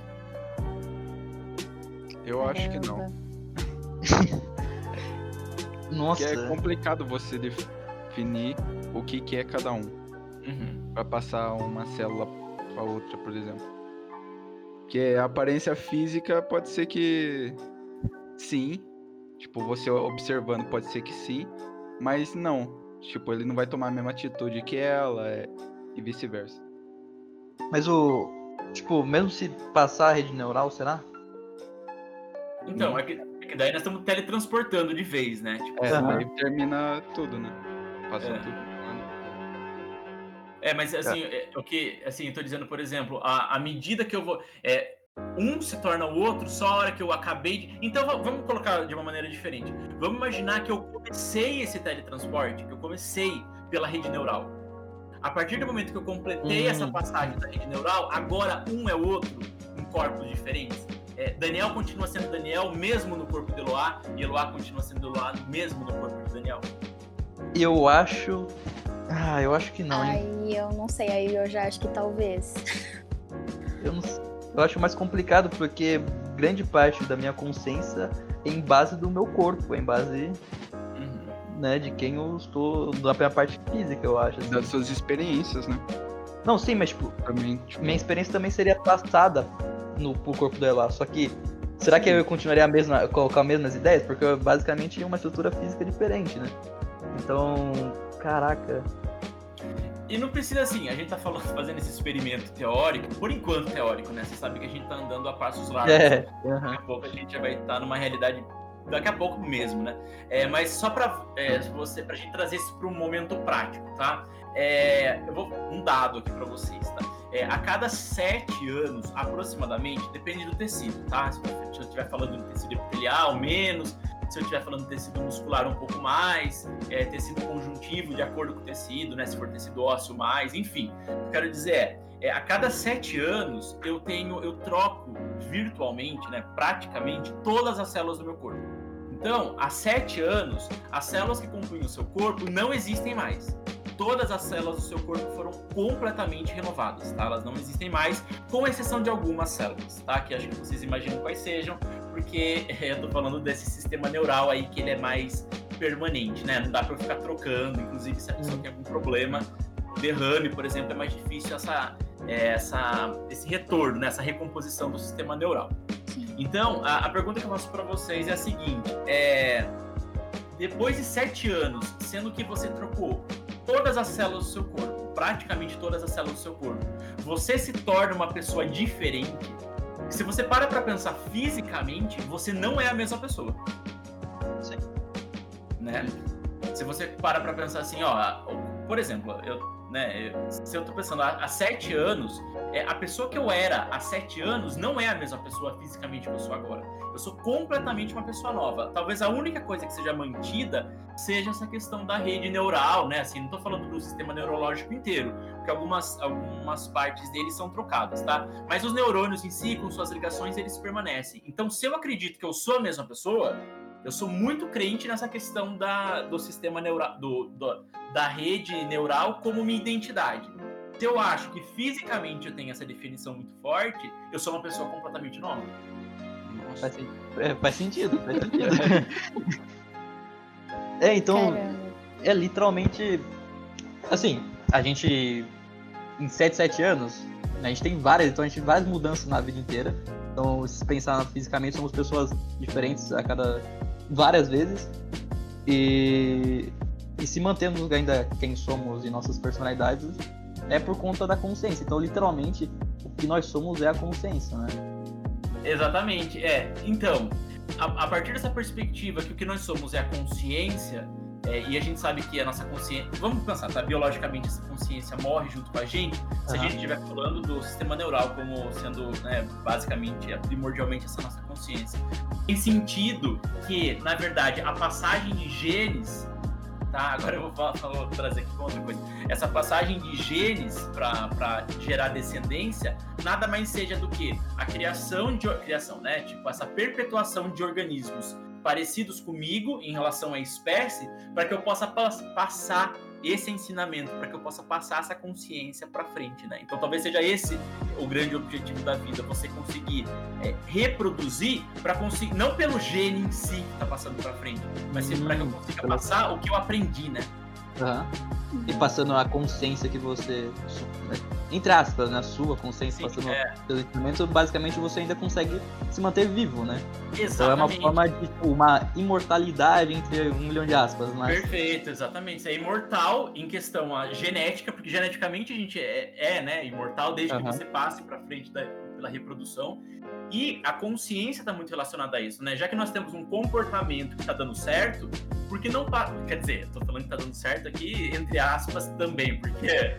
Eu acho que não. Nossa. Porque é complicado você definir o que, que é cada um. Uhum. Para passar uma célula para outra, por exemplo. Porque a aparência física pode ser que sim. Tipo, você observando pode ser que sim, mas não. Tipo, ele não vai tomar a mesma atitude que ela é... e vice-versa. Mas o. Tipo, mesmo se passar a rede neural, será? Então, é que, é que daí nós estamos teletransportando de vez, né? Tipo, é, aí termina tudo, né? Passa é. tudo. É, mas assim, é. é. o que, assim, eu tô dizendo, por exemplo, a, a medida que eu vou. É, um se torna o outro só a hora que eu acabei de. Então vamos colocar de uma maneira diferente. Vamos imaginar que eu comecei esse teletransporte, que eu comecei pela rede neural. A partir do momento que eu completei hum. essa passagem da rede neural, agora um é o outro em corpos diferentes. É, Daniel continua sendo Daniel mesmo no corpo de Eloá, e Eloá continua sendo Eloá mesmo no corpo de Daniel. Eu acho ah, eu acho que não. Hein? Aí eu não sei, aí eu já acho que talvez. Eu não Eu acho mais complicado porque grande parte da minha consciência é em base do meu corpo, é em base uhum. né, de quem eu estou na minha parte física, eu acho. Assim. Das suas experiências, né? Não, sim, mas tipo, também, tipo... minha experiência também seria passada no pro corpo dela, só que será sim. que eu continuaria a mesma com, com as mesmas ideias? Porque basicamente é uma estrutura física diferente, né? Então, caraca. E não precisa assim, a gente tá falando, fazendo esse experimento teórico, por enquanto teórico, né? Você sabe que a gente tá andando a passos largos. É. Uhum. Daqui a pouco a gente já vai estar tá numa realidade daqui a pouco mesmo, né? É, mas só para é, você, pra gente trazer isso para um momento prático, tá? É, eu vou um dado aqui para vocês, tá? É, a cada sete anos, aproximadamente, depende do tecido, tá? Se eu estiver falando de tecido epitelial, menos, se eu estiver falando de tecido muscular um pouco mais, é, tecido conjuntivo de acordo com o tecido, né? Se for tecido ósseo mais, enfim. Quero dizer é, é, a cada sete anos eu tenho, eu troco virtualmente, né? Praticamente todas as células do meu corpo. Então, há sete anos, as células que compõem o seu corpo não existem mais todas as células do seu corpo foram completamente renovadas, tá? Elas não existem mais, com exceção de algumas células, tá? Que acho que vocês imaginam quais sejam, porque eu tô falando desse sistema neural aí que ele é mais permanente, né? Não dá para ficar trocando, inclusive se a pessoa uhum. tem algum problema, derrame, por exemplo, é mais difícil essa, é, essa, esse retorno, né? essa recomposição do sistema neural. Então, a, a pergunta que eu faço para vocês é a seguinte: é, depois de sete anos, sendo que você trocou todas as células do seu corpo, praticamente todas as células do seu corpo, você se torna uma pessoa diferente. Se você para para pensar fisicamente, você não é a mesma pessoa. Sim. Né? Se você para para pensar assim, ó, por exemplo, eu né? Se eu tô pensando, há, há sete anos, é, a pessoa que eu era há sete anos não é a mesma pessoa fisicamente que eu sou agora. Eu sou completamente uma pessoa nova. Talvez a única coisa que seja mantida seja essa questão da rede neural, né? Assim, não tô falando do sistema neurológico inteiro, porque algumas, algumas partes dele são trocadas, tá? Mas os neurônios em si, com suas ligações, eles permanecem. Então, se eu acredito que eu sou a mesma pessoa, eu sou muito crente nessa questão da, do sistema neural, do, do, da rede neural como minha identidade. Se eu acho que fisicamente eu tenho essa definição muito forte, eu sou uma pessoa completamente nova. Faz, é, faz sentido, faz sentido. é, então, Caramba. é literalmente. Assim, a gente. Em 7, 7 anos, a gente tem várias, então a gente tem várias mudanças na vida inteira. Então, se pensar fisicamente, somos pessoas diferentes a cada várias vezes. E, e se mantemos ainda quem somos e nossas personalidades é por conta da consciência. Então, literalmente, o que nós somos é a consciência, né? Exatamente, é. Então, a, a partir dessa perspectiva que o que nós somos é a consciência, é, e a gente sabe que a nossa consciência. Vamos pensar, tá? Biologicamente, essa consciência morre junto com a gente. Se uhum. a gente estiver falando do sistema neural como sendo, né, basicamente, é, primordialmente essa nossa consciência. Tem sentido que, na verdade, a passagem de genes. Tá, agora eu vou, falar, vou trazer aqui outra coisa. Essa passagem de genes para gerar descendência nada mais seja do que a criação de criação, né? Tipo, essa perpetuação de organismos parecidos comigo em relação à espécie, para que eu possa passar esse ensinamento, para que eu possa passar essa consciência para frente, né? Então talvez seja esse o grande objetivo da vida, você conseguir é, reproduzir para conseguir não pelo gene em si que está passando para frente, mas hum, para que eu consiga passar o que eu aprendi, né? Uhum. E passando a consciência que você né, entre aspas, na sua consciência, Sim, passando é. seus instrumentos, basicamente você ainda consegue se manter vivo, né? Exatamente. Então é uma forma de tipo, uma imortalidade entre um milhão de aspas, mas... Perfeito, exatamente. Você é imortal em questão a genética, porque geneticamente a gente é, é né, imortal desde uhum. que você passe para frente da, pela reprodução. E a consciência está muito relacionada a isso, né? Já que nós temos um comportamento que está dando certo, por que não. Quer dizer, estou falando que está dando certo aqui, entre aspas, também, porque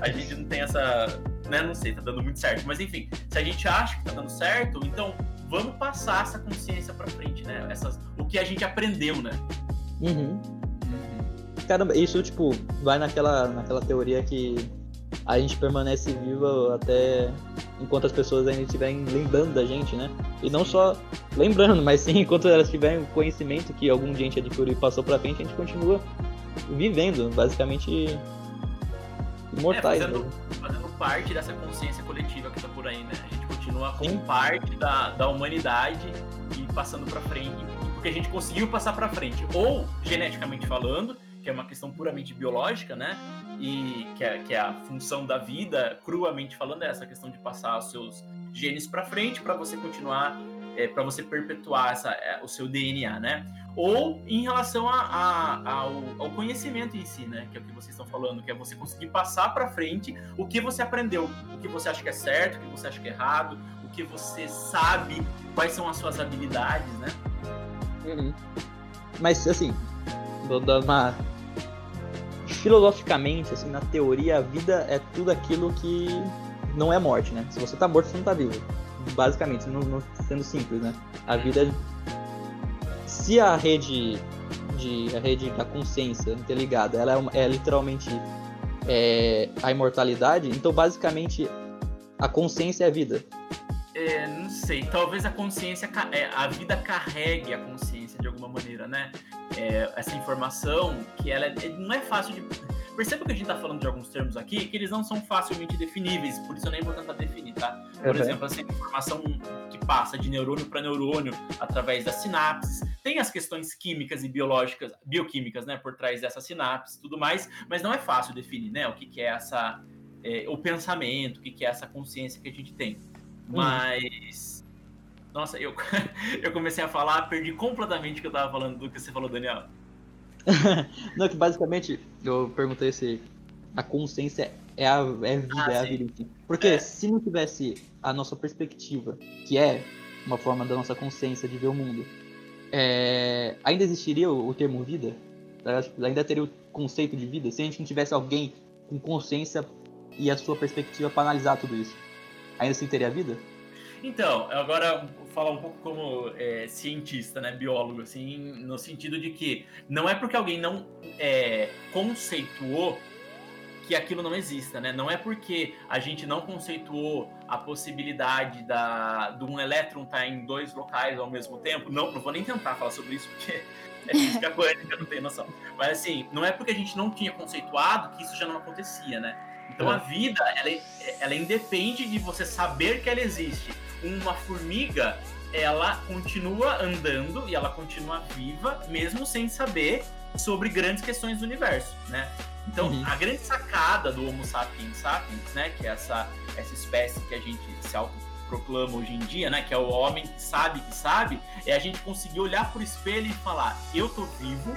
a gente não tem essa. Né, não sei, tá dando muito certo. Mas enfim, se a gente acha que tá dando certo, então vamos passar essa consciência para frente, né? Essas, o que a gente aprendeu, né? Uhum. Caramba, isso, tipo, vai naquela, naquela teoria que a gente permanece vivo até enquanto as pessoas ainda estiverem lembrando da gente, né? E não só lembrando, mas sim enquanto elas tiverem o conhecimento que algum dia a gente adquiriu e passou pra frente, a gente continua vivendo, basicamente mortais. É, fazendo, né? fazendo, parte dessa consciência coletiva que tá por aí, né? A gente continua como Sim. parte da, da humanidade e passando para frente, porque a gente conseguiu passar para frente, ou geneticamente falando, que é uma questão puramente biológica, né? E que é, que é a função da vida, cruamente falando, é essa questão de passar os seus genes para frente para você continuar, é, para você perpetuar essa, é, o seu DNA, né? ou em relação a, a, ao, ao, conhecimento em si, né? Que é o que vocês estão falando, que é você conseguir passar para frente o que você aprendeu, o que você acha que é certo, o que você acha que é errado, o que você sabe, quais são as suas habilidades, né? Uhum. Mas assim, vou dar uma filosoficamente, assim, na teoria, a vida é tudo aquilo que não é morte, né? Se você tá morto, você não tá vivo. Basicamente, não, não sendo simples, né? A vida é se a rede de a rede da consciência interligada ela é, é literalmente é, a imortalidade, então basicamente a consciência é a vida. É, não sei, talvez a consciência, é, a vida carregue a consciência de alguma maneira, né? É, essa informação que ela é, não é fácil de Perceba que a gente está falando de alguns termos aqui que eles não são facilmente definíveis, por isso eu nem vou tentar definir, tá? Por uhum. exemplo, essa informação que passa de neurônio para neurônio através das sinapses. tem as questões químicas e biológicas, bioquímicas, né, por trás dessa sinapse e tudo mais, mas não é fácil definir, né, o que, que é essa, é, o pensamento, o que, que é essa consciência que a gente tem. Hum. Mas, nossa, eu, eu comecei a falar, perdi completamente o que eu tava falando do que você falou, Daniel. não, que basicamente eu perguntei se a consciência é a, é vida, ah, é a vida. Porque é. se não tivesse a nossa perspectiva, que é uma forma da nossa consciência de ver o mundo, é, ainda existiria o, o termo vida? Ainda teria o conceito de vida? Se a gente não tivesse alguém com consciência e a sua perspectiva para analisar tudo isso, ainda assim teria vida? Então, agora falar um pouco como é, cientista, né, biólogo, assim, no sentido de que não é porque alguém não é, conceituou que aquilo não exista, né? Não é porque a gente não conceituou a possibilidade da, de um elétron estar tá em dois locais ao mesmo tempo. Não, não vou nem tentar falar sobre isso, porque é física quântica, não tenho noção. Mas assim, não é porque a gente não tinha conceituado que isso já não acontecia, né? Então é. a vida, ela, é, ela independe de você saber que ela existe. Uma formiga, ela continua andando e ela continua viva, mesmo sem saber sobre grandes questões do universo, né? Então, uhum. a grande sacada do Homo sapiens sapiens, né, que é essa, essa espécie que a gente se autoproclama hoje em dia, né, que é o homem que sabe que sabe, é a gente conseguir olhar pro espelho e falar: eu tô vivo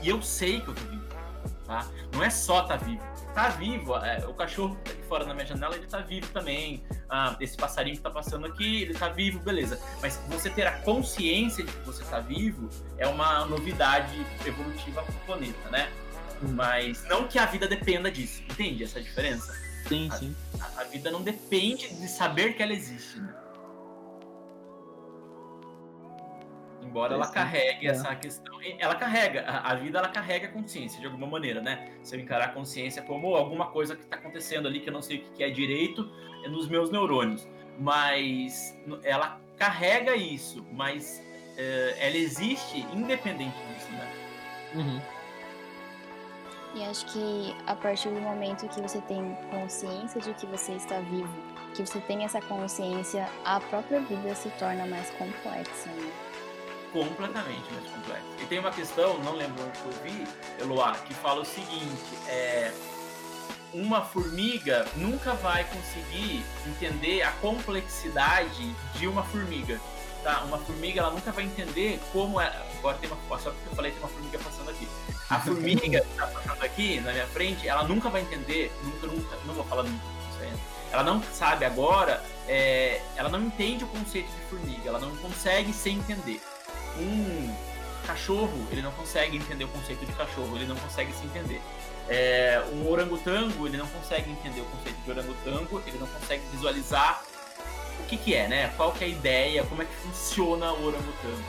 e eu sei que eu tô vivo. Tá? Não é só tá vivo. Tá vivo, é, o cachorro que tá aqui fora na minha janela, ele tá vivo também. Ah, esse passarinho que tá passando aqui, ele tá vivo, beleza. Mas você ter a consciência de que você tá vivo é uma novidade evolutiva pro planeta, né? Mas não que a vida dependa disso. Entende essa diferença? Sim, a, sim. A, a, vida não depende de saber que ela existe, né? Embora ela carregue é. essa questão. Ela carrega, a, a, vida ela carrega a consciência de alguma maneira, né? Se eu encarar a consciência como alguma coisa que está acontecendo ali que eu não sei o que é direito é nos meus neurônios. Mas ela carrega isso, mas é, ela existe independente disso, né? Uhum. E acho que a partir do momento que você tem consciência de que você está vivo, que você tem essa consciência, a própria vida se torna mais complexa, né? Completamente mais complexa. E tem uma questão, não lembro onde eu vi, Eloá, que fala o seguinte: é, uma formiga nunca vai conseguir entender a complexidade de uma formiga. Tá? Uma formiga ela nunca vai entender como é. Agora tem uma. Só porque eu falei tem uma formiga passando aqui. A formiga que está passando aqui na minha frente, ela nunca vai entender, nunca, nunca, não vou falar nunca, ela não sabe agora, é, ela não entende o conceito de formiga, ela não consegue se entender. Um cachorro, ele não consegue entender o conceito de cachorro, ele não consegue se entender. É, um orangotango, ele não consegue entender o conceito de orangotango, ele não consegue visualizar o que, que é, né? Qual que é a ideia, como é que funciona o orangotango.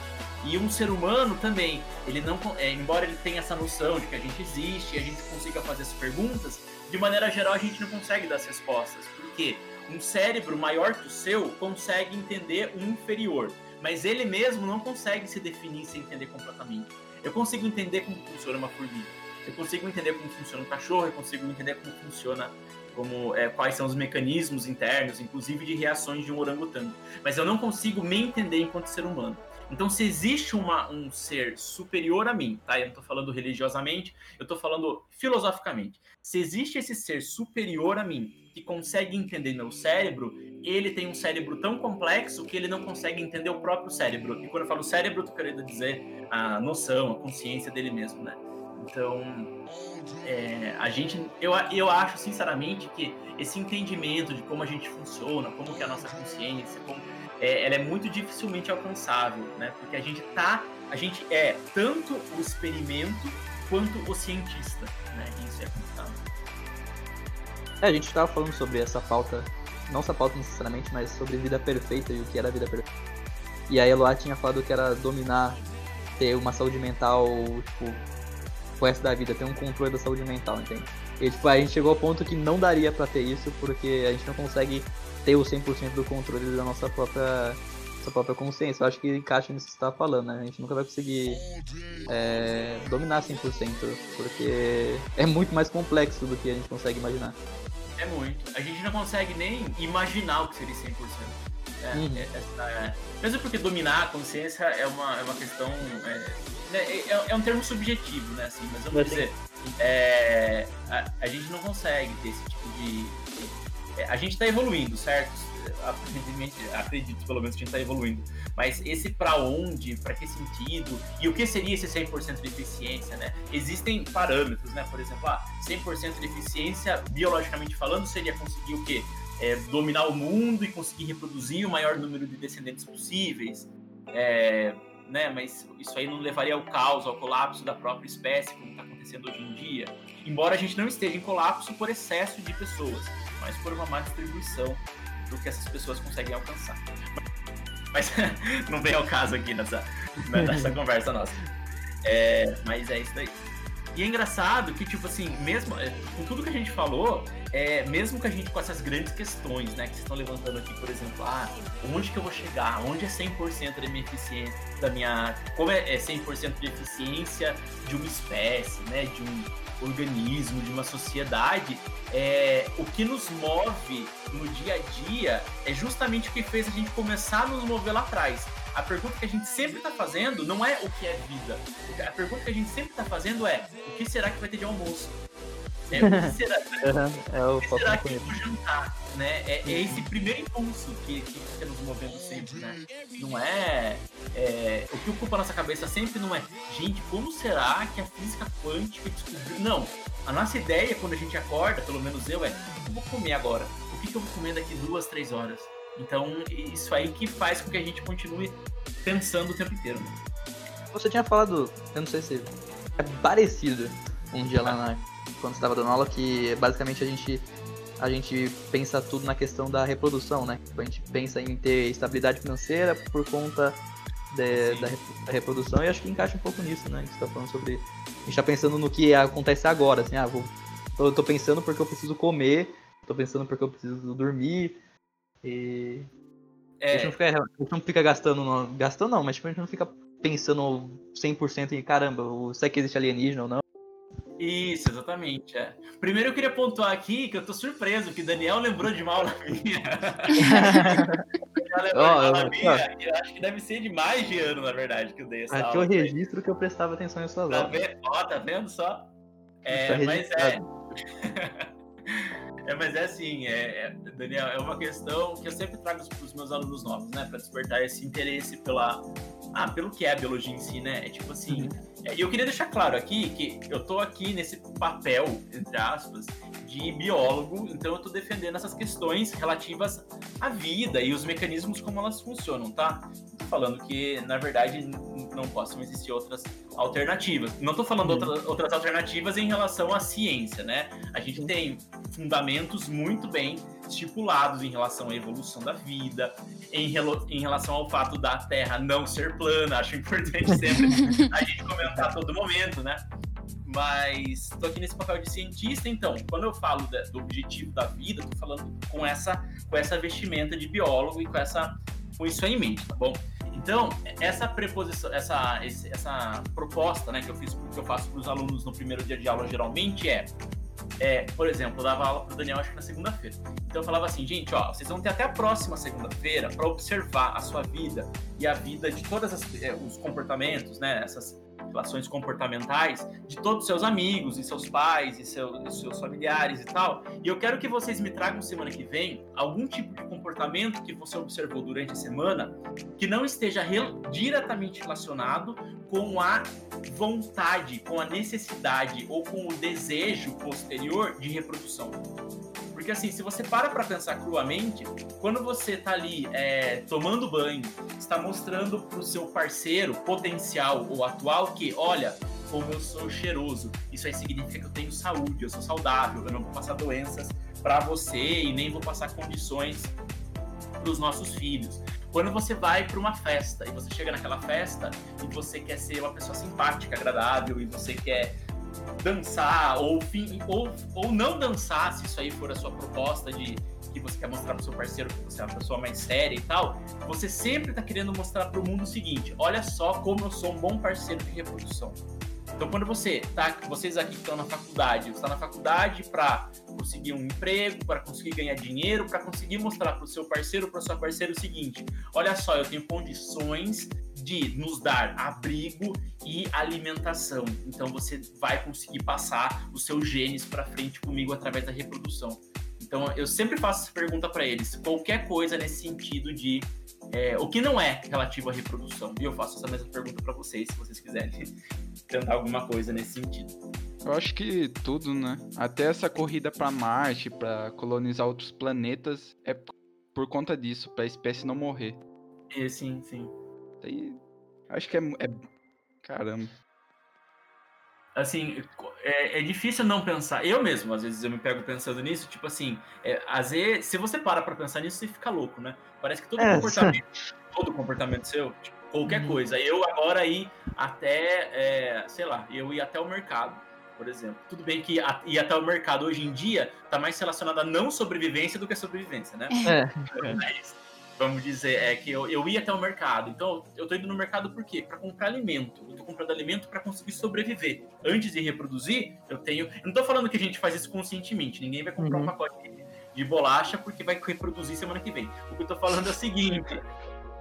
E um ser humano também, ele não, é, embora ele tenha essa noção de que a gente existe e a gente consiga fazer as perguntas, de maneira geral a gente não consegue dar as respostas. Porque um cérebro maior que o seu consegue entender um inferior, mas ele mesmo não consegue se definir sem entender completamente. Eu consigo entender como funciona uma formiga, eu consigo entender como funciona um cachorro, eu consigo entender como funciona como é, quais são os mecanismos internos, inclusive de reações de um orangotango. Mas eu não consigo me entender enquanto ser humano. Então, se existe uma, um ser superior a mim, tá? Eu não estou falando religiosamente, eu estou falando filosoficamente. Se existe esse ser superior a mim, que consegue entender meu cérebro, ele tem um cérebro tão complexo que ele não consegue entender o próprio cérebro. E quando eu falo cérebro, eu tô querendo dizer a noção, a consciência dele mesmo, né? Então, é, a gente, eu, eu acho sinceramente que esse entendimento de como a gente funciona, como que é a nossa consciência, como é, ela é muito dificilmente alcançável, né? Porque a gente tá, a gente é tanto o experimento quanto o cientista, né? Isso é complicado. É, a gente estava falando sobre essa pauta, não essa pauta necessariamente, mas sobre vida perfeita e o que era vida perfeita. E a Eloá tinha falado que era dominar, ter uma saúde mental, tipo, o resto da vida, ter um controle da saúde mental, entende? E tipo, a gente chegou ao ponto que não daria para ter isso porque a gente não consegue ter o 100% do controle da nossa própria, nossa própria consciência. Eu acho que encaixa nisso que você estava falando, né? A gente nunca vai conseguir é, dominar 100%, porque é muito mais complexo do que a gente consegue imaginar. É muito. A gente não consegue nem imaginar o que seria 100%. Né? Uhum. É, essa, mesmo porque dominar a consciência é uma, é uma questão. É, né, é, é um termo subjetivo, né? Assim, mas vamos dizer, é, a, a, gente não consegue ter esse tipo de. É, a gente está evoluindo, certo? Acredito pelo menos que a gente está evoluindo. Mas esse para onde, para que sentido, e o que seria esse 100% de eficiência, né? Existem parâmetros, né? Por exemplo, ah, 100% de eficiência, biologicamente falando, seria conseguir o quê? É, dominar o mundo e conseguir reproduzir o maior número de descendentes possíveis. É, né? Mas isso aí não levaria ao caos, ao colapso da própria espécie, como está acontecendo hoje em dia. Embora a gente não esteja em colapso por excesso de pessoas, mas por uma má distribuição do que essas pessoas conseguem alcançar. Mas não vem ao caso aqui nessa, nessa conversa nossa. É, mas é isso daí. E é engraçado que, tipo assim, mesmo é, com tudo que a gente falou, é, mesmo que a gente com essas grandes questões, né, que vocês estão levantando aqui, por exemplo, ah, onde que eu vou chegar? Onde é 100% da minha eficiência, da minha, como é, é 100% de eficiência de uma espécie, né, de um organismo, de uma sociedade, é, o que nos move no dia a dia é justamente o que fez a gente começar a nos mover lá atrás. A pergunta que a gente sempre está fazendo não é o que é vida. A pergunta que a gente sempre está fazendo é o que será que vai ter de almoço? É, o que será, é o, o que, será que eu vou jantar? Né? É, é, esse primeiro impulso que, que fica nos movendo sempre, né? Não é, é, O que ocupa a nossa cabeça sempre não é, gente, como será que a física quântica descobriu? Não. A nossa ideia quando a gente acorda, pelo menos eu, é: o que eu vou comer agora? O que, que eu vou comer daqui duas, três horas? Então, isso aí que faz com que a gente continue pensando o tempo inteiro. Né? Você tinha falado, eu não sei se é parecido um dia lá na, quando estava dando aula, que basicamente a gente a gente pensa tudo na questão da reprodução, né? A gente pensa em ter estabilidade financeira por conta de, da, da, reprodução e acho que encaixa um pouco nisso, né? A gente está falando sobre. A gente tá pensando no que acontece agora, assim, ah, vou, eu tô pensando porque eu preciso comer, tô pensando porque eu preciso dormir, e. É. A, gente não fica, gente não fica gastando. No, gastando não, mas tipo, a gente não fica pensando 100% em caramba, será que existe alienígena ou não? Isso, exatamente. É. Primeiro eu queria pontuar aqui que eu tô surpreso que Daniel lembrou de uma aula minha. oh, aula minha, eu acho que deve ser de mais de ano, na verdade, que eu dei essa Aqui aula. Aqui eu registro que eu prestava atenção em suas tá aulas. Vendo? Ó, tá vendo só? É, tá mas é. É, mas é assim, é, é, Daniel, é uma questão que eu sempre trago para os meus alunos novos, né? Para despertar esse interesse pela, ah, pelo que é a biologia em si, né? É tipo assim. Uhum. É, e eu queria deixar claro aqui que eu tô aqui nesse papel, entre aspas, de biólogo, então eu tô defendendo essas questões relativas à vida e os mecanismos como elas funcionam, tá? Tô falando que, na verdade, não possam existir outras alternativas. Não tô falando uhum. outra, outras alternativas em relação à ciência, né? A gente tem fundamentos muito bem estipulados em relação à evolução da vida, em, em relação ao fato da Terra não ser plana. Acho importante sempre a gente comentar a todo momento, né? Mas estou aqui nesse papel de cientista, então, quando eu falo da, do objetivo da vida, estou falando com essa, com essa vestimenta de biólogo e com, essa, com isso em mente, tá bom? Então, essa preposição, essa, essa proposta né, que eu fiz, que eu faço para os alunos no primeiro dia de aula geralmente é é, por exemplo, eu dava aula pro Daniel acho que na segunda-feira. Então eu falava assim, gente, ó, vocês vão ter até a próxima segunda-feira para observar a sua vida e a vida de todos é, os comportamentos, né? Essas relações comportamentais de todos os seus amigos e seus pais e, seu, e seus familiares e tal. E eu quero que vocês me tragam semana que vem algum tipo de comportamento que você observou durante a semana que não esteja re diretamente relacionado com a vontade, com a necessidade ou com o desejo posterior de reprodução. Porque assim, se você para para pensar cruamente, quando você tá ali é, tomando banho, está mostrando pro seu parceiro potencial ou atual que, olha, como eu sou cheiroso, isso aí significa que eu tenho saúde, eu sou saudável, eu não vou passar doenças para você e nem vou passar condições para os nossos filhos. Quando você vai para uma festa e você chega naquela festa e você quer ser uma pessoa simpática, agradável e você quer dançar ou, ou, ou não dançar, se isso aí for a sua proposta de que você quer mostrar pro seu parceiro que você é uma pessoa mais séria e tal, você sempre tá querendo mostrar pro mundo o seguinte: olha só como eu sou um bom parceiro de reprodução. Então, quando você tá, vocês aqui que estão na faculdade, você está na faculdade para conseguir um emprego, para conseguir ganhar dinheiro, para conseguir mostrar para o seu parceiro, para sua parceira o seguinte: olha só, eu tenho condições de nos dar abrigo e alimentação. Então, você vai conseguir passar os seus genes para frente comigo através da reprodução. Então, eu sempre faço essa pergunta para eles: qualquer coisa nesse sentido de é, o que não é relativo à reprodução. E eu faço essa mesma pergunta para vocês, se vocês quiserem tentar alguma coisa nesse sentido. Eu acho que tudo, né? Até essa corrida para Marte, para colonizar outros planetas, é por conta disso, para a espécie não morrer. É, sim, sim. Daí, acho que é, é... caramba assim, é, é, difícil não pensar. Eu mesmo, às vezes, eu me pego pensando nisso, tipo assim, é, às vezes, se você para pra pensar nisso, você fica louco, né? Parece que todo é, comportamento, todo comportamento seu, tipo, qualquer uhum. coisa. Eu agora ir até, é, sei lá, eu ir até o mercado, por exemplo. Tudo bem que ir até o mercado hoje em dia tá mais relacionado a não sobrevivência do que a sobrevivência, né? É. Mas, vamos dizer, é que eu, eu ia até o mercado. Então, eu tô indo no mercado por quê? Para comprar alimento. Eu tô comprando alimento para conseguir sobreviver. Antes de reproduzir, eu tenho. Eu não tô falando que a gente faz isso conscientemente. Ninguém vai comprar uhum. um pacote de bolacha porque vai reproduzir semana que vem. O que eu tô falando é o seguinte.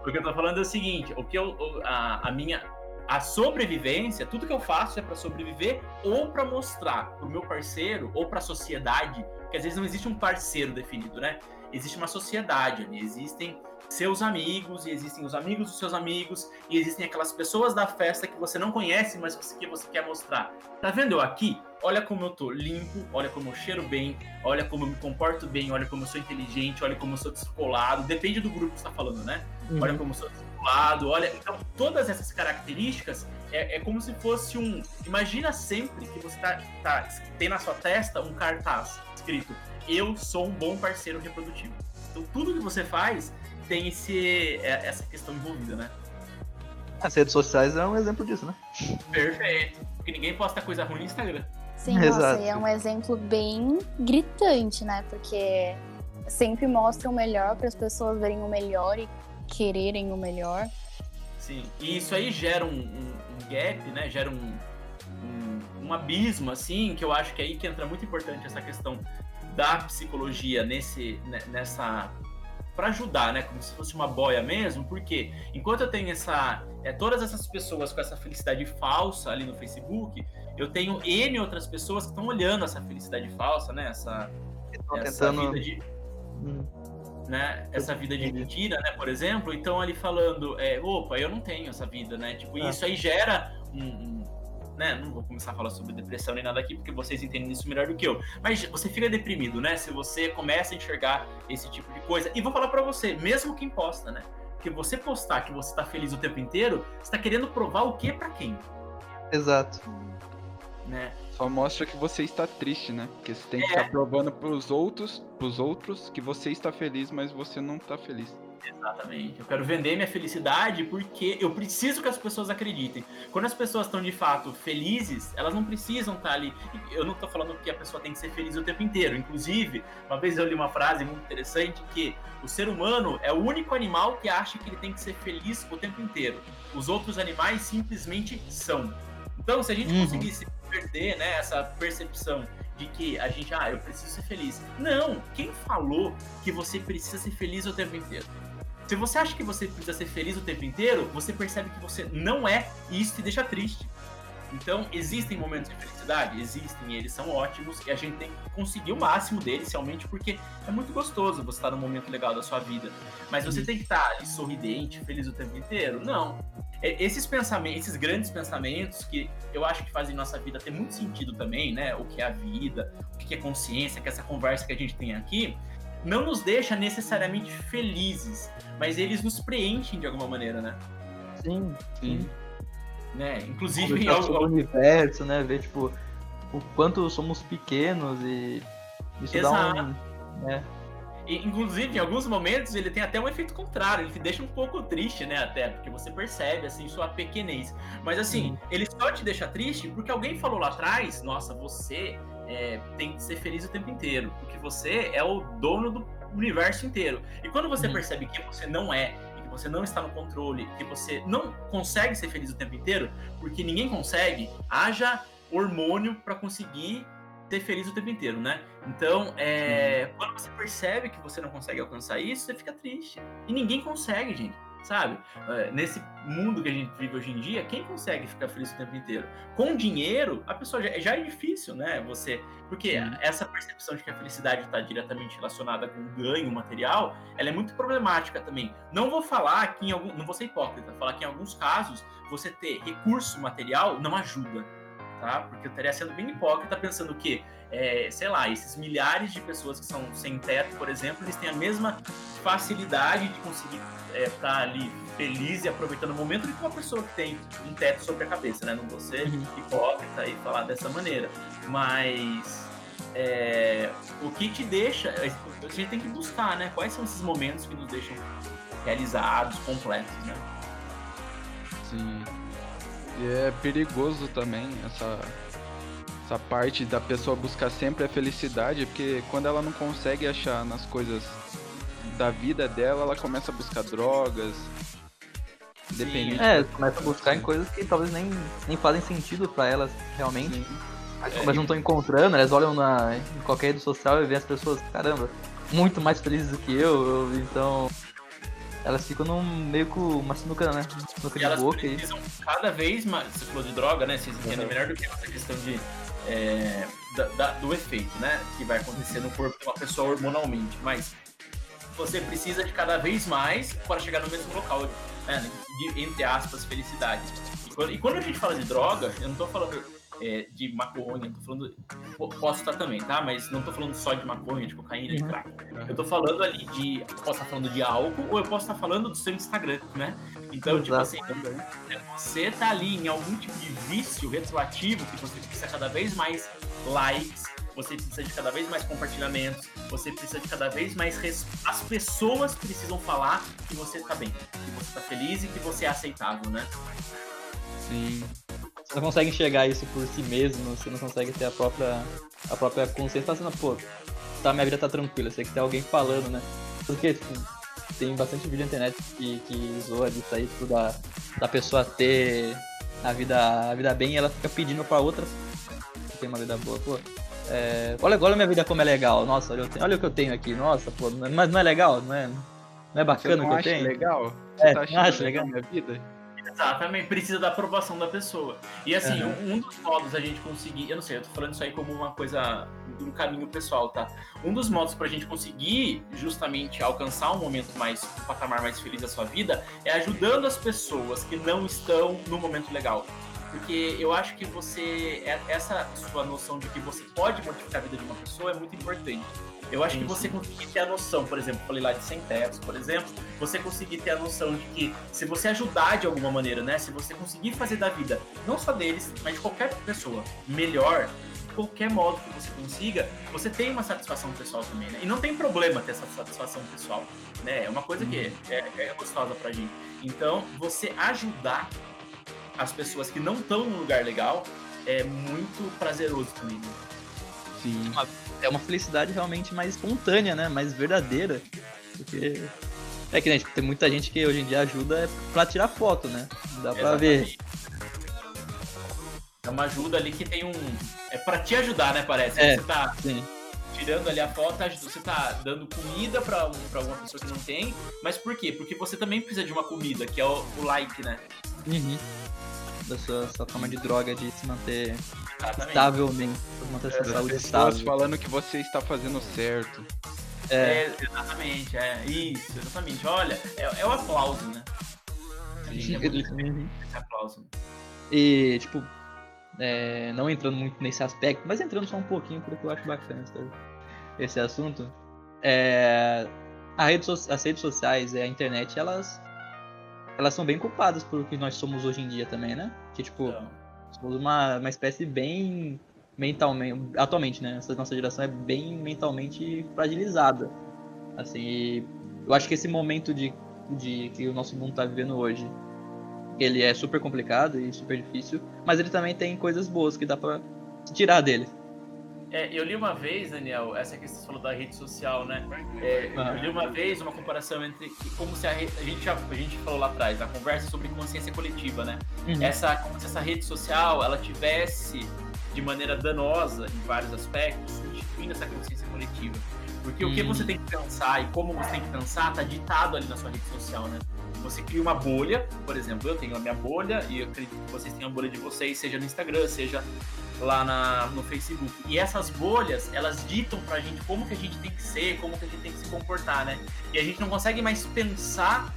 o que eu tô falando é o seguinte. O que eu, a, a minha a sobrevivência, tudo que eu faço é para sobreviver ou para mostrar pro meu parceiro ou para a sociedade, que às vezes não existe um parceiro definido, né? existe uma sociedade ali, existem seus amigos, e existem os amigos dos seus amigos, e existem aquelas pessoas da festa que você não conhece, mas que você quer mostrar. Tá vendo eu aqui? Olha como eu tô limpo, olha como eu cheiro bem, olha como eu me comporto bem, olha como eu sou inteligente, olha como eu sou descolado. Depende do grupo que você tá falando, né? Uhum. Olha como eu sou descolado, olha. Então, todas essas características é, é, como se fosse um. Imagina sempre que você tá, tá, tem na sua testa um cartaz escrito eu sou um bom parceiro reprodutivo. Então tudo que você faz tem esse, é, essa questão envolvida, né? As redes sociais é um exemplo disso, né? Perfeito. Porque ninguém posta coisa ruim no Instagram. Sim, nossa, e é um exemplo bem gritante, né? Porque sempre mostra o melhor para as pessoas verem o melhor e quererem o melhor. Sim, e isso aí gera um, um, um gap, né? Gera um, um, um, abismo, assim, que eu acho que é aí que entra muito importante essa questão da psicologia nesse, né, nessa para ajudar, né, como se fosse uma boia mesmo, porque enquanto eu tenho essa é, todas essas pessoas com essa felicidade falsa ali no Facebook, eu tenho n outras pessoas que estão olhando essa felicidade falsa, né, essa, essa tentando... vida de hum. né, essa vida de mentira, né, por exemplo, então ali falando, é, opa, eu não tenho essa vida, né, tipo, ah. isso aí gera um, um né? Não vou começar a falar sobre depressão nem nada aqui, porque vocês entendem isso melhor do que eu. Mas você fica deprimido, né? Se você começa a enxergar esse tipo de coisa. E vou falar para você, mesmo quem posta, né? Porque você postar que você tá feliz o tempo inteiro, você tá querendo provar o que para quem? Exato. Né? Só mostra que você está triste, né? Porque você tem que é. estar provando pros outros, pros outros que você está feliz, mas você não tá feliz. Exatamente. Eu quero vender minha felicidade porque eu preciso que as pessoas acreditem. Quando as pessoas estão de fato felizes, elas não precisam estar ali. Eu não estou falando que a pessoa tem que ser feliz o tempo inteiro. Inclusive, uma vez eu li uma frase muito interessante que o ser humano é o único animal que acha que ele tem que ser feliz o tempo inteiro. Os outros animais simplesmente são. Então, se a gente uhum. conseguisse perder né, essa percepção de que a gente, ah, eu preciso ser feliz. Não, quem falou que você precisa ser feliz o tempo inteiro? Se você acha que você precisa ser feliz o tempo inteiro, você percebe que você não é e isso te deixa triste. Então, existem momentos de felicidade? Existem, eles são ótimos e a gente tem que conseguir o máximo deles, realmente, porque é muito gostoso você estar num momento legal da sua vida. Mas você tem que estar ali sorridente, feliz o tempo inteiro? Não. É, esses pensamentos, esses grandes pensamentos que eu acho que fazem nossa vida ter muito sentido também, né? O que é a vida, o que é consciência, que é essa conversa que a gente tem aqui, não nos deixa necessariamente felizes, mas eles nos preenchem de alguma maneira, né? Sim, sim. Né? Inclusive em algum... universo, né? Ver tipo o quanto somos pequenos e isso Exato. dá um, né? E, inclusive, em alguns momentos, ele tem até um efeito contrário, ele te deixa um pouco triste, né? Até, porque você percebe, assim, sua pequenez. Mas, assim, uhum. ele só te deixa triste porque alguém falou lá atrás: nossa, você é, tem que ser feliz o tempo inteiro, porque você é o dono do universo inteiro. E quando você percebe que você não é, você não está no controle, que você não consegue ser feliz o tempo inteiro, porque ninguém consegue, haja hormônio para conseguir ser feliz o tempo inteiro, né? Então, é, quando você percebe que você não consegue alcançar isso, você fica triste. E ninguém consegue, gente sabe? É, nesse mundo que a gente vive hoje em dia, quem consegue ficar feliz o tempo inteiro? Com dinheiro, a pessoa já, já é difícil, né? Você, porque Sim. essa percepção de que a felicidade está diretamente relacionada com ganho material, ela é muito problemática também. Não vou falar que em algum, não vou ser hipócrita, falar que em alguns casos você ter recurso material não ajuda, tá? Porque eu estaria sendo bem hipócrita pensando que é, sei lá, esses milhares de pessoas que são sem teto, por exemplo, eles têm a mesma facilidade de conseguir estar é, tá ali feliz e aproveitando o momento do que uma pessoa que tem um teto sobre a cabeça, né? Não vou ser uhum. hipócrita e falar dessa maneira. Mas é, o que te deixa. A gente tem que buscar, né? Quais são esses momentos que nos deixam realizados, completos, né? Sim. E é perigoso também essa essa parte da pessoa buscar sempre a felicidade, porque quando ela não consegue achar nas coisas da vida dela, ela começa a buscar drogas. Dependente. É, começa a buscar em coisas que talvez nem, nem fazem sentido para elas realmente. Sim. Mas como é, elas não estão encontrando, elas olham na, em qualquer rede social e veem as pessoas, caramba, muito mais felizes do que eu, eu então elas ficam num, meio com uma sinuca, né? Sinuca de elas boca. precisam e... cada vez mais. Você falou de droga, né? Vocês entendem uhum. melhor do que essa questão de é, da, da, do efeito, né? Que vai acontecer no corpo de uma pessoa hormonalmente. Mas você precisa de cada vez mais para chegar no mesmo local, né? de, entre aspas, felicidade. E quando, e quando, a gente fala de droga, eu não estou falando é, de maconha, tô falando. Posso estar também, tá? Mas não tô falando só de maconha, de cocaína, de uhum. crack. Eu tô falando ali de. Posso estar falando de álcool ou eu posso estar falando do seu Instagram, né? Então, tipo assim, é, você tá ali em algum tipo de vício retroativo que você precisa cada vez mais likes, você precisa de cada vez mais compartilhamentos, você precisa de cada vez mais. Res... As pessoas precisam falar que você tá bem, que você tá feliz e que você é aceitável, né? Sim. Você não consegue enxergar isso por si mesmo, você não consegue ter a própria, a própria consciência, tá pô, tá, minha vida tá tranquila, você tem que ter alguém falando, né? Porque, tipo, tem bastante vídeo na internet que, que zoa disso aí, tipo, da, da pessoa ter a vida, a vida bem e ela fica pedindo pra outra que tem uma vida boa, pô. É, olha, olha a minha vida como é legal, nossa, olha, olha o que eu tenho aqui, nossa, pô, mas não é legal, não é, não é bacana o que eu tenho? legal? Você é, tá achando legal minha vida? Exatamente, precisa da aprovação da pessoa. E assim, uhum. um, dos modos a gente conseguir, eu não sei, eu tô falando isso aí como uma coisa do caminho pessoal, tá? Um dos modos pra gente conseguir justamente alcançar um momento mais, um patamar mais feliz da sua vida é ajudando as pessoas que não estão no momento legal. Porque eu acho que você, é, essa sua noção de que você pode modificar a vida de uma pessoa é muito importante. Eu acho que você conseguir ter a noção, por exemplo, falei lá de sem tetos, por exemplo, você conseguir ter a noção de que se você ajudar de alguma maneira, né? Se você conseguir fazer da vida, não só deles, mas de qualquer pessoa, melhor, de qualquer modo que você consiga, você tem uma satisfação pessoal também, né? E não tem problema ter essa satisfação pessoal, né? É uma coisa que é, é gostosa pra gente. Então, você ajudar as pessoas que não estão num lugar legal é muito prazeroso também. Né? Sim é uma felicidade realmente mais espontânea, né? Mais verdadeira. Porque. É que né, tipo, tem muita gente que hoje em dia ajuda é pra tirar foto, né? Dá pra ver. É uma ajuda ali que tem um. É pra te ajudar, né? Parece. É, você tá sim. Tirando ali a foto, você tá dando comida pra, pra alguma pessoa que não tem. Mas por quê? Porque você também precisa de uma comida, que é o, o like, né? Uhum. Da sua, sua forma de droga de se manter estavelmente. Manter sua saúde estável. falando que você está fazendo certo. É. é. exatamente, é isso, exatamente. Olha, é, é o aplauso, né? Sim, é esse aplauso. E, tipo, é, não entrando muito nesse aspecto, mas entrando só um pouquinho, porque eu acho bacana esse, esse assunto. É, rede so, as redes sociais e a internet, elas elas são bem culpadas por o que nós somos hoje em dia também, né? Que, tipo, então Somos uma, uma espécie bem mentalmente. Atualmente, né? Essa nossa geração é bem mentalmente fragilizada. Assim, eu acho que esse momento de, de que o nosso mundo está vivendo hoje, ele é super complicado e super difícil, mas ele também tem coisas boas que dá para tirar dele. É, eu li uma vez, Daniel, essa que você falou da rede social, né? É, eu li uma vez uma comparação entre como se a, rede, a gente já, a gente falou lá atrás, a conversa sobre consciência coletiva, né? Uhum. Essa como se essa rede social ela tivesse de maneira danosa em vários aspectos, substituindo essa consciência coletiva. Porque uhum. o que você tem que pensar e como você tem que pensar está ditado ali na sua rede social, né? Você cria uma bolha, por exemplo, eu tenho a minha bolha e eu acredito que vocês tenham a bolha de vocês, seja no Instagram, seja lá na, no Facebook. E essas bolhas, elas ditam pra gente como que a gente tem que ser, como que a gente tem que se comportar, né? E a gente não consegue mais pensar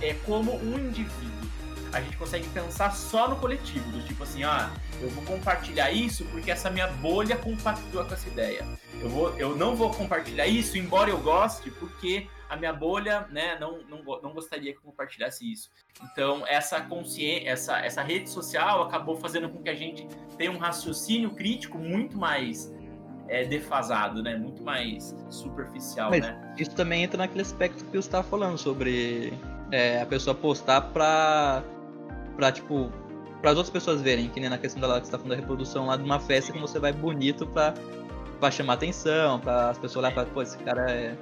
é, como um indivíduo. A gente consegue pensar só no coletivo, do tipo assim, ah, eu vou compartilhar isso porque essa minha bolha compactua com essa ideia. Eu, vou, eu não vou compartilhar isso, embora eu goste, porque a minha bolha, né, não, não, não gostaria que eu compartilhasse isso. Então, essa consciência, essa, essa rede social acabou fazendo com que a gente tenha um raciocínio crítico muito mais é, defasado, né? Muito mais superficial, Mas né? Isso também entra naquele aspecto que você estava falando sobre é, a pessoa postar para para tipo para as outras pessoas verem, que nem na questão da que você tá falando da reprodução lá de uma festa que você vai bonito para para chamar atenção, para as pessoas olhar para pô, esse cara é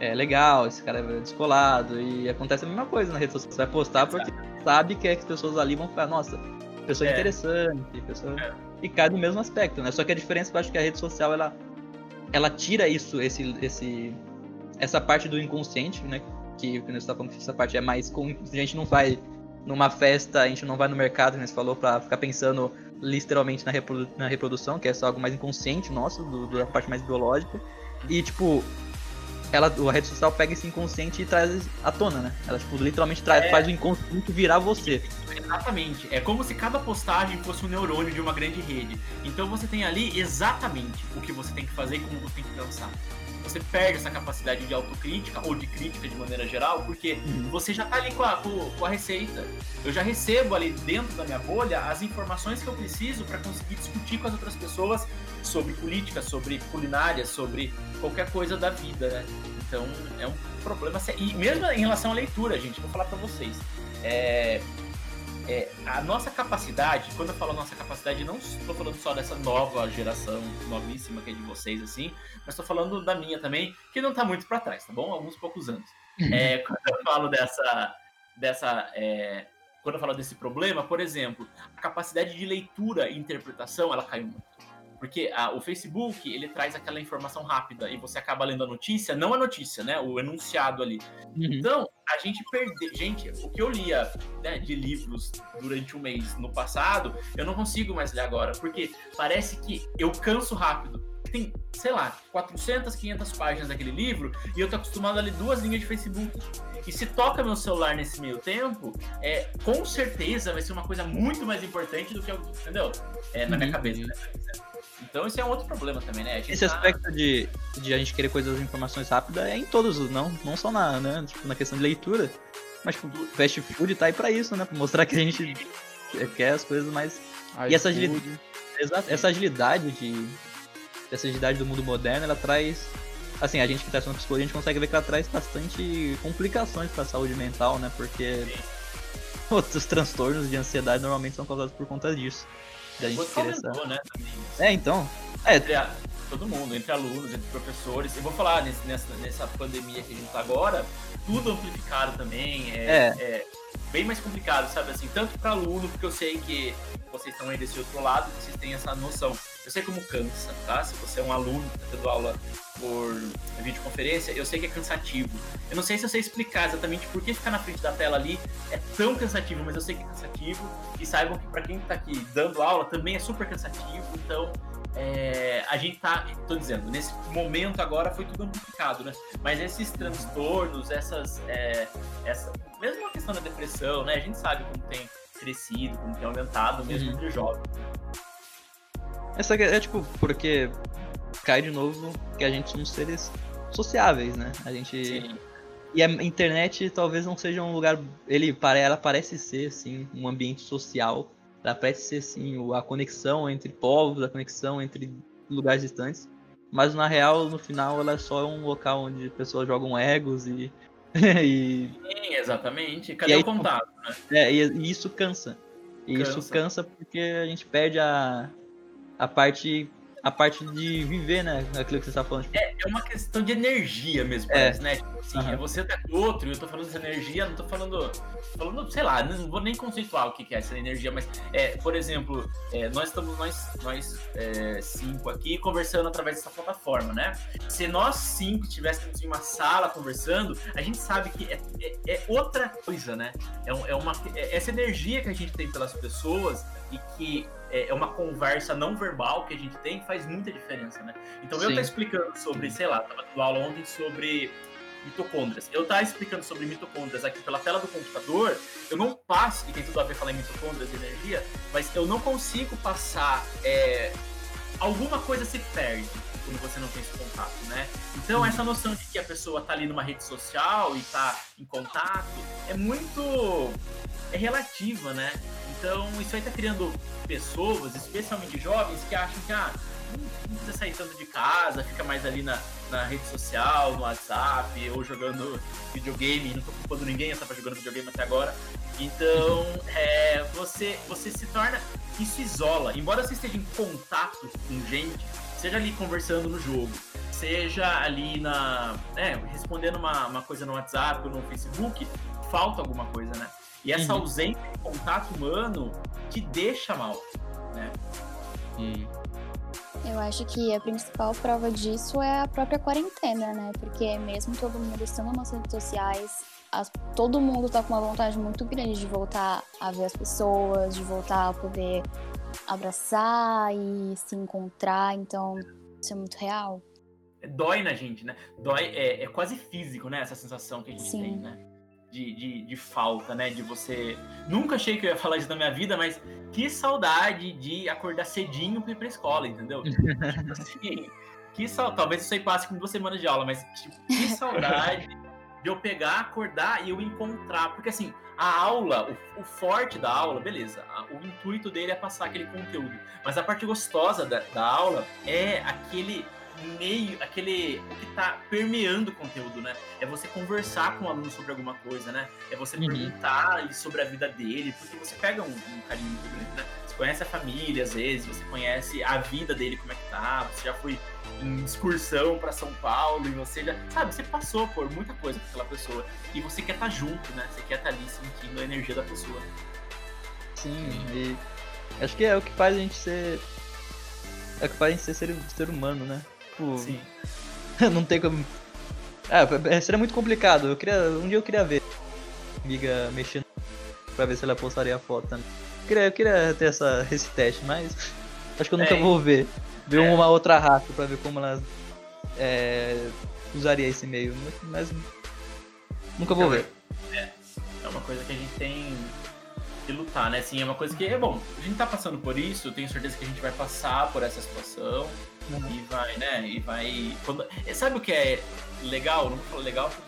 é legal, esse cara é descolado, e acontece a mesma coisa na rede social. Você vai postar porque sabe que as pessoas ali vão falar, nossa, pessoa é. interessante, pessoa. É. E cai no mesmo aspecto, né? Só que a diferença é que eu acho que a rede social ela, ela tira isso, esse, esse, essa parte do inconsciente, né? Que, que você tá falando que essa parte é mais. Com, a gente não vai numa festa, a gente não vai no mercado, como você falou, pra ficar pensando literalmente na, reprodu na reprodução, que é só algo mais inconsciente nosso, do, da parte mais biológica. E, tipo, ela, a rede social pega esse inconsciente e traz à tona, né? Ela, tipo, literalmente traz, é... faz o inconsciente virar você. Exatamente. É como se cada postagem fosse um neurônio de uma grande rede. Então você tem ali exatamente o que você tem que fazer e como você tem que pensar. Você perde essa capacidade de autocrítica ou de crítica de maneira geral, porque uhum. você já tá ali com a, com, a receita. Eu já recebo ali dentro da minha bolha as informações que eu preciso para conseguir discutir com as outras pessoas sobre política, sobre culinária, sobre qualquer coisa da vida, né? Então é um problema sério. E mesmo em relação à leitura, gente, vou falar para vocês. É, é, a nossa capacidade, quando eu falo nossa capacidade, não estou falando só dessa nova geração, novíssima que é de vocês, assim, mas estou falando da minha também, que não está muito para trás, tá bom? Alguns poucos anos. É, quando eu falo dessa. dessa é, quando eu falo desse problema, por exemplo, a capacidade de leitura e interpretação ela caiu muito. Porque a, o Facebook, ele traz aquela informação rápida e você acaba lendo a notícia, não a notícia, né? O enunciado ali. Uhum. Então, a gente perdeu. Gente, o que eu lia né, de livros durante um mês no passado, eu não consigo mais ler agora, porque parece que eu canso rápido. Tem, sei lá, 400, 500 páginas daquele livro e eu tô acostumado a ler duas linhas de Facebook. E se toca meu celular nesse meio tempo, é, com certeza vai ser uma coisa muito mais importante do que eu, entendeu? É, na minha uhum. cabeça, né? Então esse é um outro problema também, né? Esse tá... aspecto de, de a gente querer coisas informações rápidas é em todos, não, não só na, né, tipo, na questão de leitura. Mas tipo, o fast food tá aí pra isso, né? Pra mostrar que a gente quer as coisas mais. e essa agilidade, exato, essa agilidade de. Essa agilidade do mundo moderno, ela traz. Assim, a gente que tá estudando psicologia, a gente consegue ver que ela traz bastante complicações pra saúde mental, né? Porque outros transtornos de ansiedade normalmente são causados por conta disso da gente Você aumentou, né? Também, assim. É, então. É. Entre a, todo mundo, entre alunos, entre professores. Eu vou falar nesse, nessa, nessa pandemia que a gente tá agora, tudo amplificado também. É, é. é bem mais complicado, sabe? Assim, tanto para aluno, porque eu sei que vocês estão aí desse outro lado, vocês têm essa noção. Eu sei como cansa, tá? Se você é um aluno que tá tendo aula por videoconferência, eu sei que é cansativo. Eu não sei se eu sei explicar exatamente por que ficar na frente da tela ali é tão cansativo, mas eu sei que é cansativo. E saibam que para quem tá aqui dando aula também é super cansativo. Então, é, a gente tá, tô dizendo, nesse momento agora foi tudo amplificado, né? Mas esses transtornos, essas, é, essa, mesmo a questão da depressão, né? A gente sabe como tem crescido, como tem aumentado mesmo uhum. entre jovens. Essa é tipo, porque cai de novo que a gente somos seres sociáveis, né? A gente. Sim. E a internet talvez não seja um lugar. Ele, ela parece ser, assim, um ambiente social. Ela parece ser, assim, a conexão entre povos, a conexão entre lugares distantes. Mas na real, no final, ela é só um local onde pessoas jogam egos e. e... Sim, exatamente. Cadê aí, o contato, né? É, e, e isso cansa. E cansa. isso cansa porque a gente perde a, a parte a parte de viver, né? Aquilo que você está falando. Tipo... É, é uma questão de energia mesmo, é. parece, né? Tipo assim, uhum. é você tá com outro, eu tô falando dessa energia, não tô falando. falando, sei lá, não vou nem conceituar o que é essa energia, mas, é, por exemplo, é, nós estamos, nós, nós é, cinco aqui, conversando através dessa plataforma, né? Se nós cinco estivéssemos em uma sala conversando, a gente sabe que é, é, é outra coisa, né? É, é uma, é essa energia que a gente tem pelas pessoas e que é, é uma conversa não verbal que a gente tem faz muita diferença, né? Então Sim. eu tô explicando sobre, sei lá, tava dando aula ontem sobre mitocôndrias. Eu tava explicando sobre mitocôndrias aqui pela tela do computador, eu não passo, e tem tudo a ver falar em mitocôndrias e energia, mas eu não consigo passar. É, alguma coisa se perde quando você não tem esse contato, né? Então, essa noção de que a pessoa tá ali numa rede social e tá em contato é muito. é relativa, né? Então, isso aí tá criando pessoas, especialmente jovens, que acham que ah, não precisa sair tanto de casa, fica mais ali na, na rede social, no WhatsApp, ou jogando videogame, não tô culpando ninguém, eu tava jogando videogame até agora. Então, é, você, você se torna. Isso isola. Embora você esteja em contato com gente, seja ali conversando no jogo, seja ali na. É, respondendo uma, uma coisa no WhatsApp ou no Facebook, falta alguma coisa, né? E essa uhum. ausência de contato humano te deixa mal, né? Uhum. Eu acho que a principal prova disso é a própria quarentena, né? Porque mesmo todo mundo estando nas redes sociais, as, todo mundo tá com uma vontade muito grande de voltar a ver as pessoas, de voltar a poder abraçar e se encontrar. Então, isso é muito real. Dói na gente, né? Dói, é, é quase físico, né? Essa sensação que a gente Sim. tem, né? de, de, de, falta, né? De você. Nunca achei que eu ia falar isso na minha vida, mas que saudade de acordar cedinho pra ir pra escola, entendeu? tipo assim, que saudade. Talvez isso aí passe com duas semanas de aula, mas tipo, que saudade de eu pegar, acordar e eu encontrar. Porque assim, a aula, o, o forte da aula, beleza, a, o intuito dele é passar aquele conteúdo. Mas a parte gostosa da, da aula é aquele meio, aquele o que tá permeando o conteúdo, né? É você conversar com o aluno sobre alguma coisa, né? É você uhum. perguntar sobre a vida dele, porque você pega um, um carinho muito grande, né? Conhece a família, às vezes, você conhece a vida dele, como é que tá, você já foi em excursão para São Paulo e você já, sabe, você passou por muita coisa com aquela pessoa e você quer estar tá junto, né? Você quer estar tá ali sentindo a energia da pessoa. Sim, e acho que é o que faz a gente ser é o que faz a gente ser ser, ser humano, né? Tipo, Sim. não tem como. É, seria muito complicado. Eu queria, um dia eu queria ver amiga mexendo pra ver se ela postaria a foto também. Eu queria, eu queria ter essa, esse teste, mas acho que eu nunca é, vou ver. Ver é. uma outra raça pra ver como ela é, usaria esse meio. Mas nunca vou ver. É, é uma coisa que a gente tem que lutar, né? Assim, é uma coisa que é bom. A gente tá passando por isso, tenho certeza que a gente vai passar por essa situação. Uhum. E vai, né? E vai. Quando... Sabe o que é legal? Não vou falar legal porque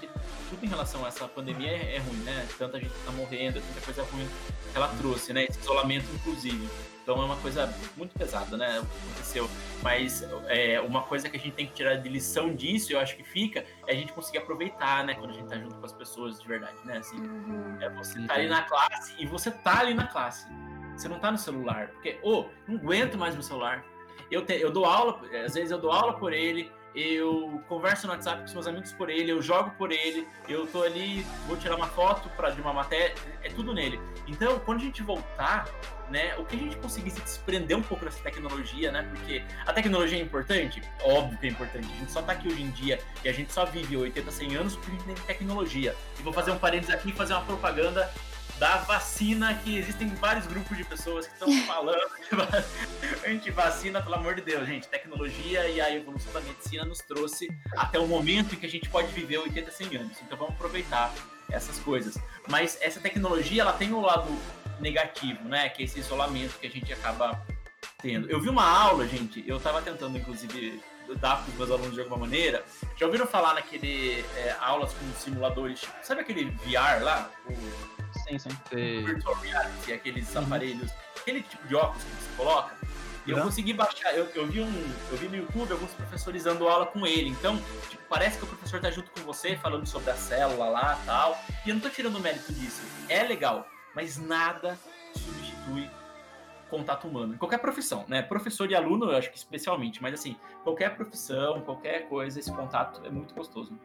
tudo em relação a essa pandemia é, é ruim, né? Tanta gente tá morrendo, tanta coisa ruim que ela trouxe, né? Esse isolamento, inclusive. Então é uma coisa muito pesada, né? O que aconteceu. Mas é, uma coisa que a gente tem que tirar de lição disso, eu acho que fica, é a gente conseguir aproveitar, né? Quando a gente tá junto com as pessoas de verdade, né? Assim, uhum. é você tá ali na classe e você tá ali na classe. Você não tá no celular. Porque, ô, oh, não aguento mais meu celular eu, te, eu dou aula, às vezes eu dou aula por ele, eu converso no WhatsApp com os meus amigos por ele, eu jogo por ele, eu tô ali, vou tirar uma foto pra, de uma matéria, é tudo nele. Então, quando a gente voltar, né, o que a gente conseguir se desprender um pouco dessa tecnologia, né, porque a tecnologia é importante, óbvio que é importante, a gente só tá aqui hoje em dia e a gente só vive 80, 100 anos porque a gente tem tecnologia. E vou fazer um parênteses aqui e fazer uma propaganda da vacina, que existem vários grupos de pessoas que estão falando anti-vacina, pelo amor de Deus, gente. Tecnologia e a evolução da medicina nos trouxe até o momento em que a gente pode viver 80, 100 anos. Então vamos aproveitar essas coisas. Mas essa tecnologia, ela tem um lado negativo, né? Que é esse isolamento que a gente acaba tendo. Eu vi uma aula, gente, eu estava tentando, inclusive, dar para os meus alunos de alguma maneira. Já ouviram falar naquele é, aulas com simuladores, sabe aquele VR lá? O Sim, sim. Virtual reality, aqueles uhum. aparelhos, aquele tipo de óculos que você coloca. E eu consegui baixar, eu, eu, vi um, eu vi no YouTube alguns professores dando aula com ele. Então, tipo, parece que o professor tá junto com você, falando sobre a célula lá tal. E eu não tô tirando o mérito disso. É legal, mas nada substitui contato humano. Qualquer profissão, né? Professor e aluno, eu acho que especialmente, mas assim, qualquer profissão, qualquer coisa, esse contato é muito gostoso.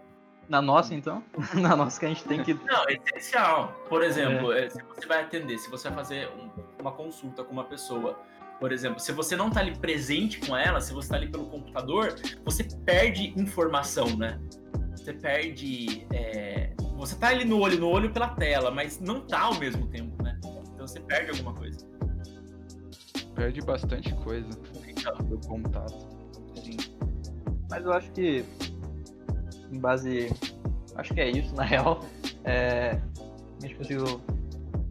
Na nossa, então? Na nossa que a gente tem que. Não, é essencial. Por exemplo, é. se você vai atender, se você vai fazer um, uma consulta com uma pessoa, por exemplo, se você não está ali presente com ela, se você está ali pelo computador, você perde informação, né? Você perde. É... Você tá ali no olho no olho pela tela, mas não tá ao mesmo tempo, né? Então você perde alguma coisa. Perde bastante coisa então, do contato. Sim. Mas eu acho que em base. Acho que é isso, na real. É, a gente conseguiu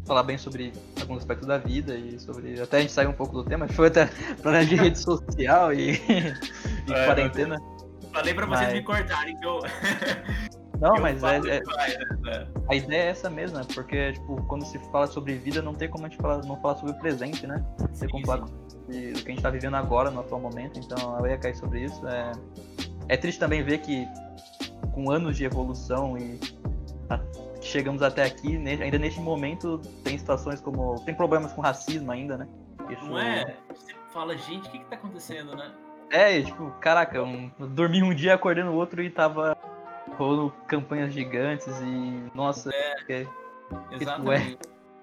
falar bem sobre alguns aspectos da vida e sobre. Até a gente saiu um pouco do tema, foi até pra de rede social e, e é, quarentena. Falei pra vocês mas... me cortarem que eu. Não, mas é, é, né? a ideia é essa mesma, né? porque tipo, quando se fala sobre vida, não tem como a gente falar, não falar sobre o presente, né? Ser comparado do que a gente está vivendo agora, no atual momento, então eu ia cair sobre isso. É, é triste também ver que com anos de evolução e a, chegamos até aqui, ainda neste momento tem situações como. tem problemas com racismo ainda, né? Isso... Não é? Você fala, gente, o que, que tá acontecendo, né? É, tipo, caraca, um, eu dormi um dia, acordei no outro e tava rolando campanhas gigantes e. Nossa, é, que, é. exatamente.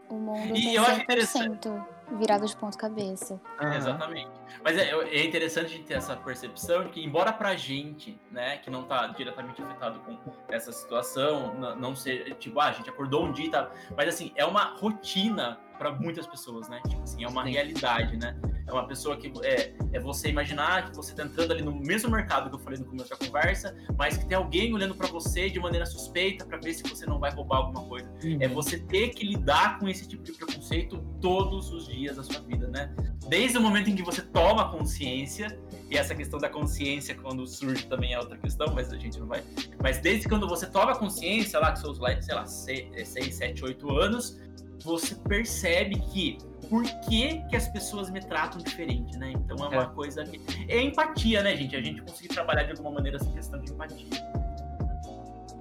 O mundo e tem 100% virado de ponto cabeça. Uhum. Exatamente. Mas é, é, interessante a gente ter essa percepção de que, embora pra gente, né, que não tá diretamente afetado com essa situação, não, não ser, tipo, ah, a gente acordou um dia e tá. Mas assim, é uma rotina para muitas pessoas, né? Tipo assim, é uma Sim. realidade, né? É uma pessoa que é, é você imaginar que você tá entrando ali no mesmo mercado que eu falei no começo da conversa, mas que tem alguém olhando para você de maneira suspeita para ver se você não vai roubar alguma coisa. É uhum. É você ter que lidar com esse tipo de preconceito todos os dias da sua vida, né? Desde o momento em que você toma consciência, e essa questão da consciência quando surge também é outra questão, mas a gente não vai. Mas desde quando você toma consciência lá que seus, sei lá, 6, 7, 8 anos, você percebe que por que, que as pessoas me tratam diferente, né? Então é uma é. coisa que. É empatia, né, gente? A gente conseguir trabalhar de alguma maneira essa questão de empatia.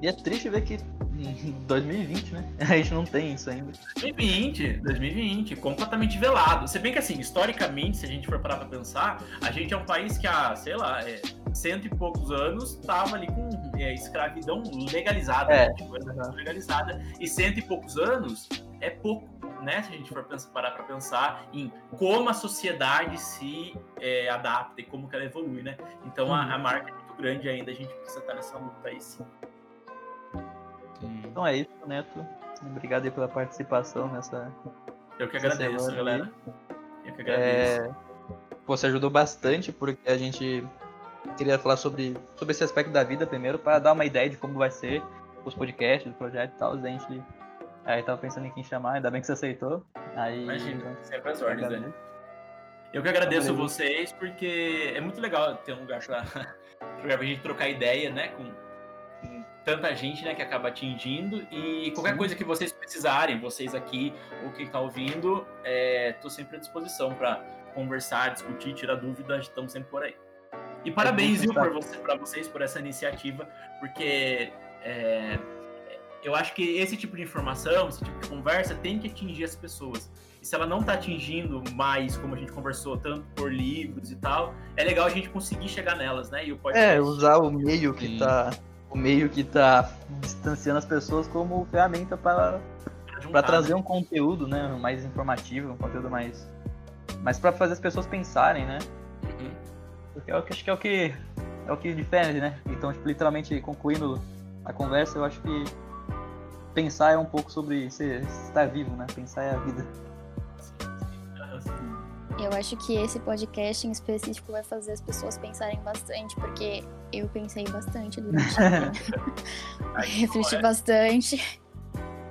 E é triste ver que em 2020, né? A gente não tem isso ainda. 2020, 2020, completamente velado. Se bem que assim, historicamente, se a gente for parar pra pensar, a gente é um país que há, sei lá, é, cento e poucos anos tava ali com é, escravidão legalizada, é. né? tipo, legalizada. E cento e poucos anos é pouco, né? Se a gente for pensar, parar para pensar em como a sociedade se é, adapta e como ela evolui, né? Então a, a, uhum. marca é muito grande ainda, a gente precisa estar nessa luta aí sim. Então é isso, Neto. Obrigado aí pela participação nessa. Eu que agradeço, galera. Eu que agradeço. É... Você ajudou bastante porque a gente queria falar sobre, sobre esse aspecto da vida primeiro, para dar uma ideia de como vai ser os podcasts, o projeto e tal. A gente Aí tava pensando em quem chamar, ainda bem que você aceitou. Aí, Imagina, sempre as ordens, né? Eu que agradeço Valeu. vocês, porque é muito legal ter um lugar pra, pra gente trocar ideia, né? Com, com, tanta gente, né, que acaba atingindo. E qualquer Sim. coisa que vocês precisarem, vocês aqui, ou quem tá ouvindo, é, tô sempre à disposição para conversar, discutir, tirar dúvidas, estamos sempre por aí. E parabéns, é viu, por você, vocês por essa iniciativa, porque é, eu acho que esse tipo de informação, esse tipo de conversa tem que atingir as pessoas. E se ela não está atingindo mais, como a gente conversou, tanto por livros e tal, é legal a gente conseguir chegar nelas, né? E o podcast... É, usar o meio que está o meio que tá distanciando as pessoas como ferramenta para para trazer né? um conteúdo, né, mais informativo, um conteúdo mais mais para fazer as pessoas pensarem, né? Uhum. Porque eu acho que é o que é o que difere, né? Então, tipo, literalmente concluindo a conversa, eu acho que pensar é um pouco sobre ser, estar vivo, né? Pensar é a vida. Eu acho que esse podcast em específico vai fazer as pessoas pensarem bastante, porque eu pensei bastante durante o Refleti bastante.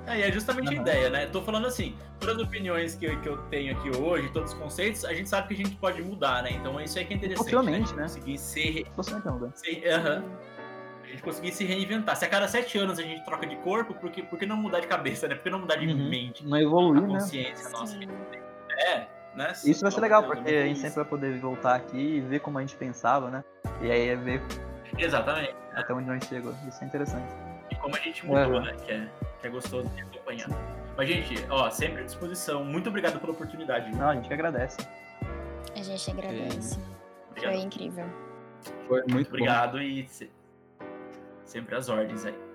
É, e é justamente uhum. a ideia, né? Tô falando assim, todas as opiniões que eu, que eu tenho aqui hoje, todos os conceitos, a gente sabe que a gente pode mudar, né? Então isso aí que é interessante. Possivelmente, né? né? Conseguir ser. Possivelmente, né? ser uhum a gente conseguir se reinventar. Se a cada sete anos a gente troca de corpo, por que, por que não mudar de cabeça, né? Por que não mudar de uhum. mente? Não evoluir, a consciência né? nossa. É, né? Isso vai ser legal, porque a gente sempre vai poder voltar aqui e ver como a gente pensava, né? E aí é ver Exatamente. até onde nós chegou. Isso é interessante. E como a gente mudou, uhum. né? Que é, que é gostoso de acompanhar. Mas, gente, ó, sempre à disposição. Muito obrigado pela oportunidade. Não, a gente agradece. A gente agradece. Foi incrível. Foi muito Obrigado bom. e sempre às ordens aí.